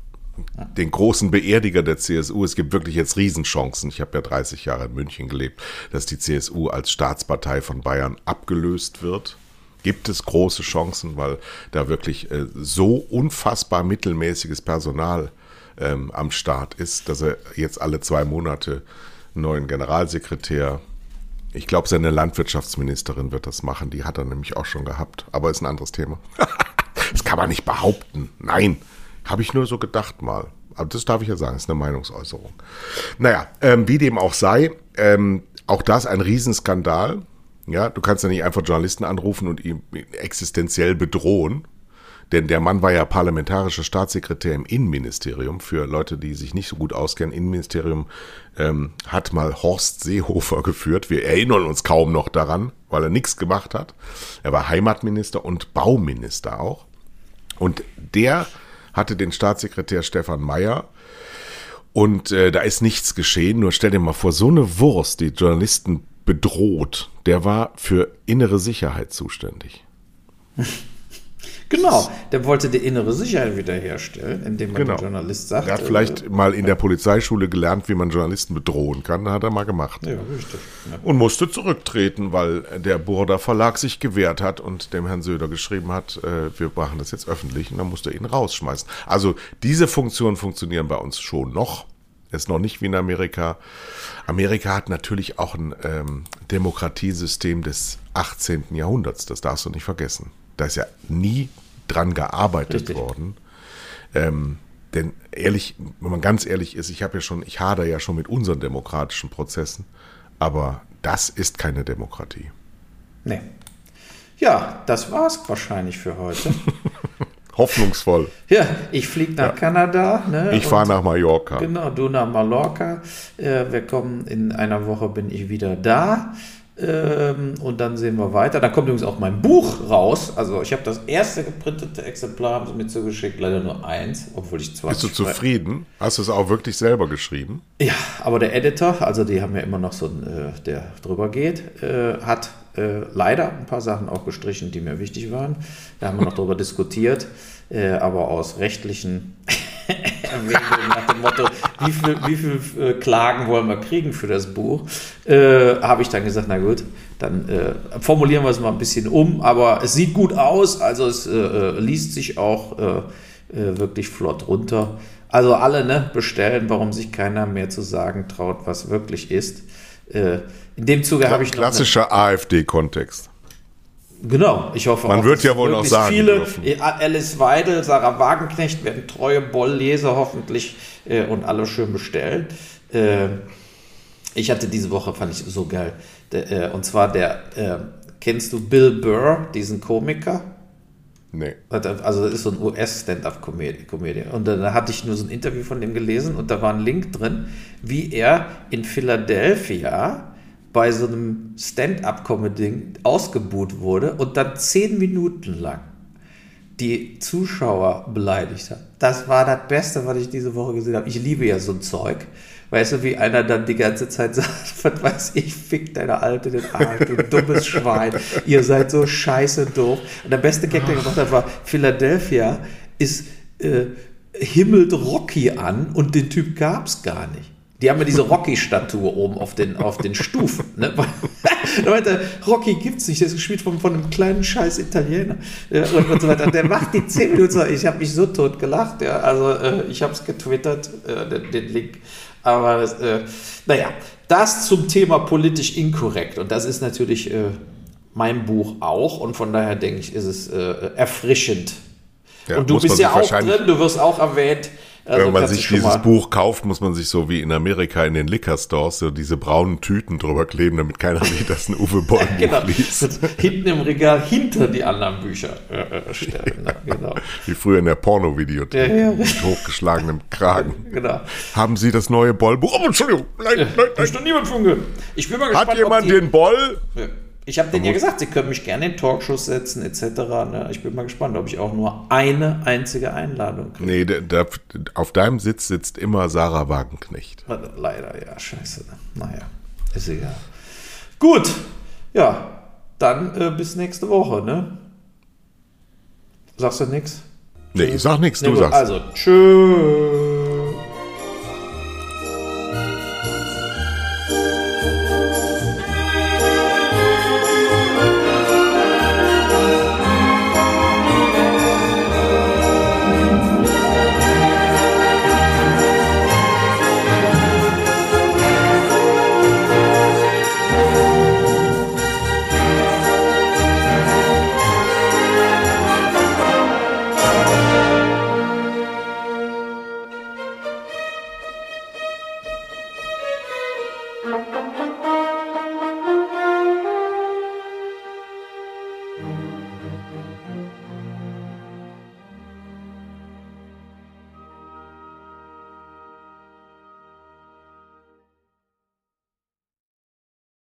den großen Beerdiger der CSU. Es gibt wirklich jetzt Riesenchancen. Ich habe ja 30 Jahre in München gelebt, dass die CSU als Staatspartei von Bayern abgelöst wird. Gibt es große Chancen, weil da wirklich äh, so unfassbar mittelmäßiges Personal ähm, am Start ist, dass er jetzt alle zwei Monate einen neuen Generalsekretär, ich glaube, seine Landwirtschaftsministerin wird das machen. Die hat er nämlich auch schon gehabt. Aber ist ein anderes Thema. <laughs> das kann man nicht behaupten. Nein, habe ich nur so gedacht mal. Aber das darf ich ja sagen, ist eine Meinungsäußerung. Naja, ähm, wie dem auch sei, ähm, auch das ein Riesenskandal. Ja, du kannst ja nicht einfach Journalisten anrufen und ihn existenziell bedrohen. Denn der Mann war ja parlamentarischer Staatssekretär im Innenministerium. Für Leute, die sich nicht so gut auskennen, Innenministerium ähm, hat mal Horst Seehofer geführt. Wir erinnern uns kaum noch daran, weil er nichts gemacht hat. Er war Heimatminister und Bauminister auch. Und der hatte den Staatssekretär Stefan Mayer. Und äh, da ist nichts geschehen. Nur stell dir mal vor, so eine Wurst, die Journalisten bedroht, der war für innere Sicherheit zuständig. Genau, der wollte die innere Sicherheit wiederherstellen, indem man genau. dem Journalist sagt. Er hat vielleicht äh, mal in der Polizeischule gelernt, wie man Journalisten bedrohen kann. Hat er mal gemacht. Ja, richtig. Ja. Und musste zurücktreten, weil der Burda Verlag sich gewehrt hat und dem Herrn Söder geschrieben hat, äh, wir machen das jetzt öffentlich und dann musste er ihn rausschmeißen. Also diese Funktionen funktionieren bei uns schon noch. Ist noch nicht wie in Amerika. Amerika hat natürlich auch ein ähm, Demokratiesystem des 18. Jahrhunderts. Das darfst du nicht vergessen. Da ist ja nie dran gearbeitet Richtig. worden. Ähm, denn ehrlich, wenn man ganz ehrlich ist, ich habe ja schon, ich hader ja schon mit unseren demokratischen Prozessen, aber das ist keine Demokratie. Nee. Ja, das war's wahrscheinlich für heute. <laughs> Hoffnungsvoll. <laughs> Ja, ich fliege nach ja. Kanada. Ne, ich fahre nach Mallorca. Genau, du nach Mallorca. Äh, wir kommen in einer Woche, bin ich wieder da. Ähm, und dann sehen wir weiter. Dann kommt übrigens auch mein Buch raus. Also ich habe das erste geprintete Exemplar, haben sie mir zugeschickt, leider nur eins, obwohl ich zwei. Bist du zufrieden? Hast du es auch wirklich selber geschrieben? Ja, aber der Editor, also die haben ja immer noch so einen, äh, der drüber geht, äh, hat äh, leider ein paar Sachen auch gestrichen, die mir wichtig waren. Da haben wir noch drüber diskutiert, äh, aber aus rechtlichen <laughs> Erwägungen nach dem Motto, wie viel, wie viel äh, Klagen wollen wir kriegen für das Buch, äh, habe ich dann gesagt, na gut, dann äh, formulieren wir es mal ein bisschen um, aber es sieht gut aus, also es äh, liest sich auch wirklich flott runter. Also alle ne, bestellen, warum sich keiner mehr zu sagen traut, was wirklich ist. In dem Zuge habe ich. Klassischer AfD-Kontext. Genau, ich hoffe Man auch, wird ja wohl noch sagen. Viele, dürfen. Alice Weidel, Sarah Wagenknecht werden treue Bollleser hoffentlich äh, und alle schön bestellen. Äh, ich hatte diese Woche, fand ich so geil, der, äh, und zwar der, äh, kennst du Bill Burr, diesen Komiker? Nee. Also das ist so ein US-Stand-up-Comedian. Und da hatte ich nur so ein Interview von dem gelesen und da war ein Link drin, wie er in Philadelphia bei so einem Stand-up-Comedy ausgebuht wurde und dann zehn Minuten lang die Zuschauer beleidigt hat. Das war das Beste, was ich diese Woche gesehen habe. Ich liebe ja so ein Zeug. Weißt du, wie einer dann die ganze Zeit <laughs> sagt, was weiß ich, fick deine Alte den Arsch, du dummes Schwein, ihr seid so scheiße doof. Und der beste Gag, der gemacht hat, war, Philadelphia ist, äh, himmelt Rocky an und den Typ gab es gar nicht. Die haben ja diese Rocky-Statue oben auf den, auf den Stufen. Ne? <laughs> da meinte, Rocky gibt's nicht, der ist gespielt von, von einem kleinen scheiß Italiener. Ja, und, und, so weiter. Der macht die 10 Minuten so. Ich habe mich so tot gelacht. Ja. Also äh, ich habe es getwittert, äh, den, den, Link. Aber äh, naja, das zum Thema politisch inkorrekt. Und das ist natürlich äh, mein Buch auch. Und von daher denke ich, ist es äh, erfrischend. Ja, und du bist ja auch drin, du wirst auch erwähnt. Also Wenn man sich dieses Buch kauft, muss man sich so wie in Amerika in den Liquor Stores so diese braunen Tüten drüber kleben, damit keiner sieht, dass ein Uwe <laughs> Boll Buch genau. liest. Hinten im Regal hinter die anderen Bücher äh, stellen. Genau. Wie früher in der Pornovideothek ja, ja. mit hochgeschlagenem Kragen. <laughs> Genau. Haben Sie das neue Boll-Buch? Oh, Entschuldigung, nein, nein, nein. Hast du niemand von gehört? Ich bin mal gespannt, Hat jemand den Boll? Ja. Ich habe denen ja gesagt, sie können mich gerne in Talkshows setzen, etc. Ne? Ich bin mal gespannt, ob ich auch nur eine einzige Einladung kriege. Nee, da, da, auf deinem Sitz sitzt immer Sarah Wagenknecht. Leider, ja, scheiße. Naja, ist egal. Gut, ja, dann äh, bis nächste Woche, ne? Sagst du nichts? Nee, ich sag nichts, du nee, sagst. Also, tschüss.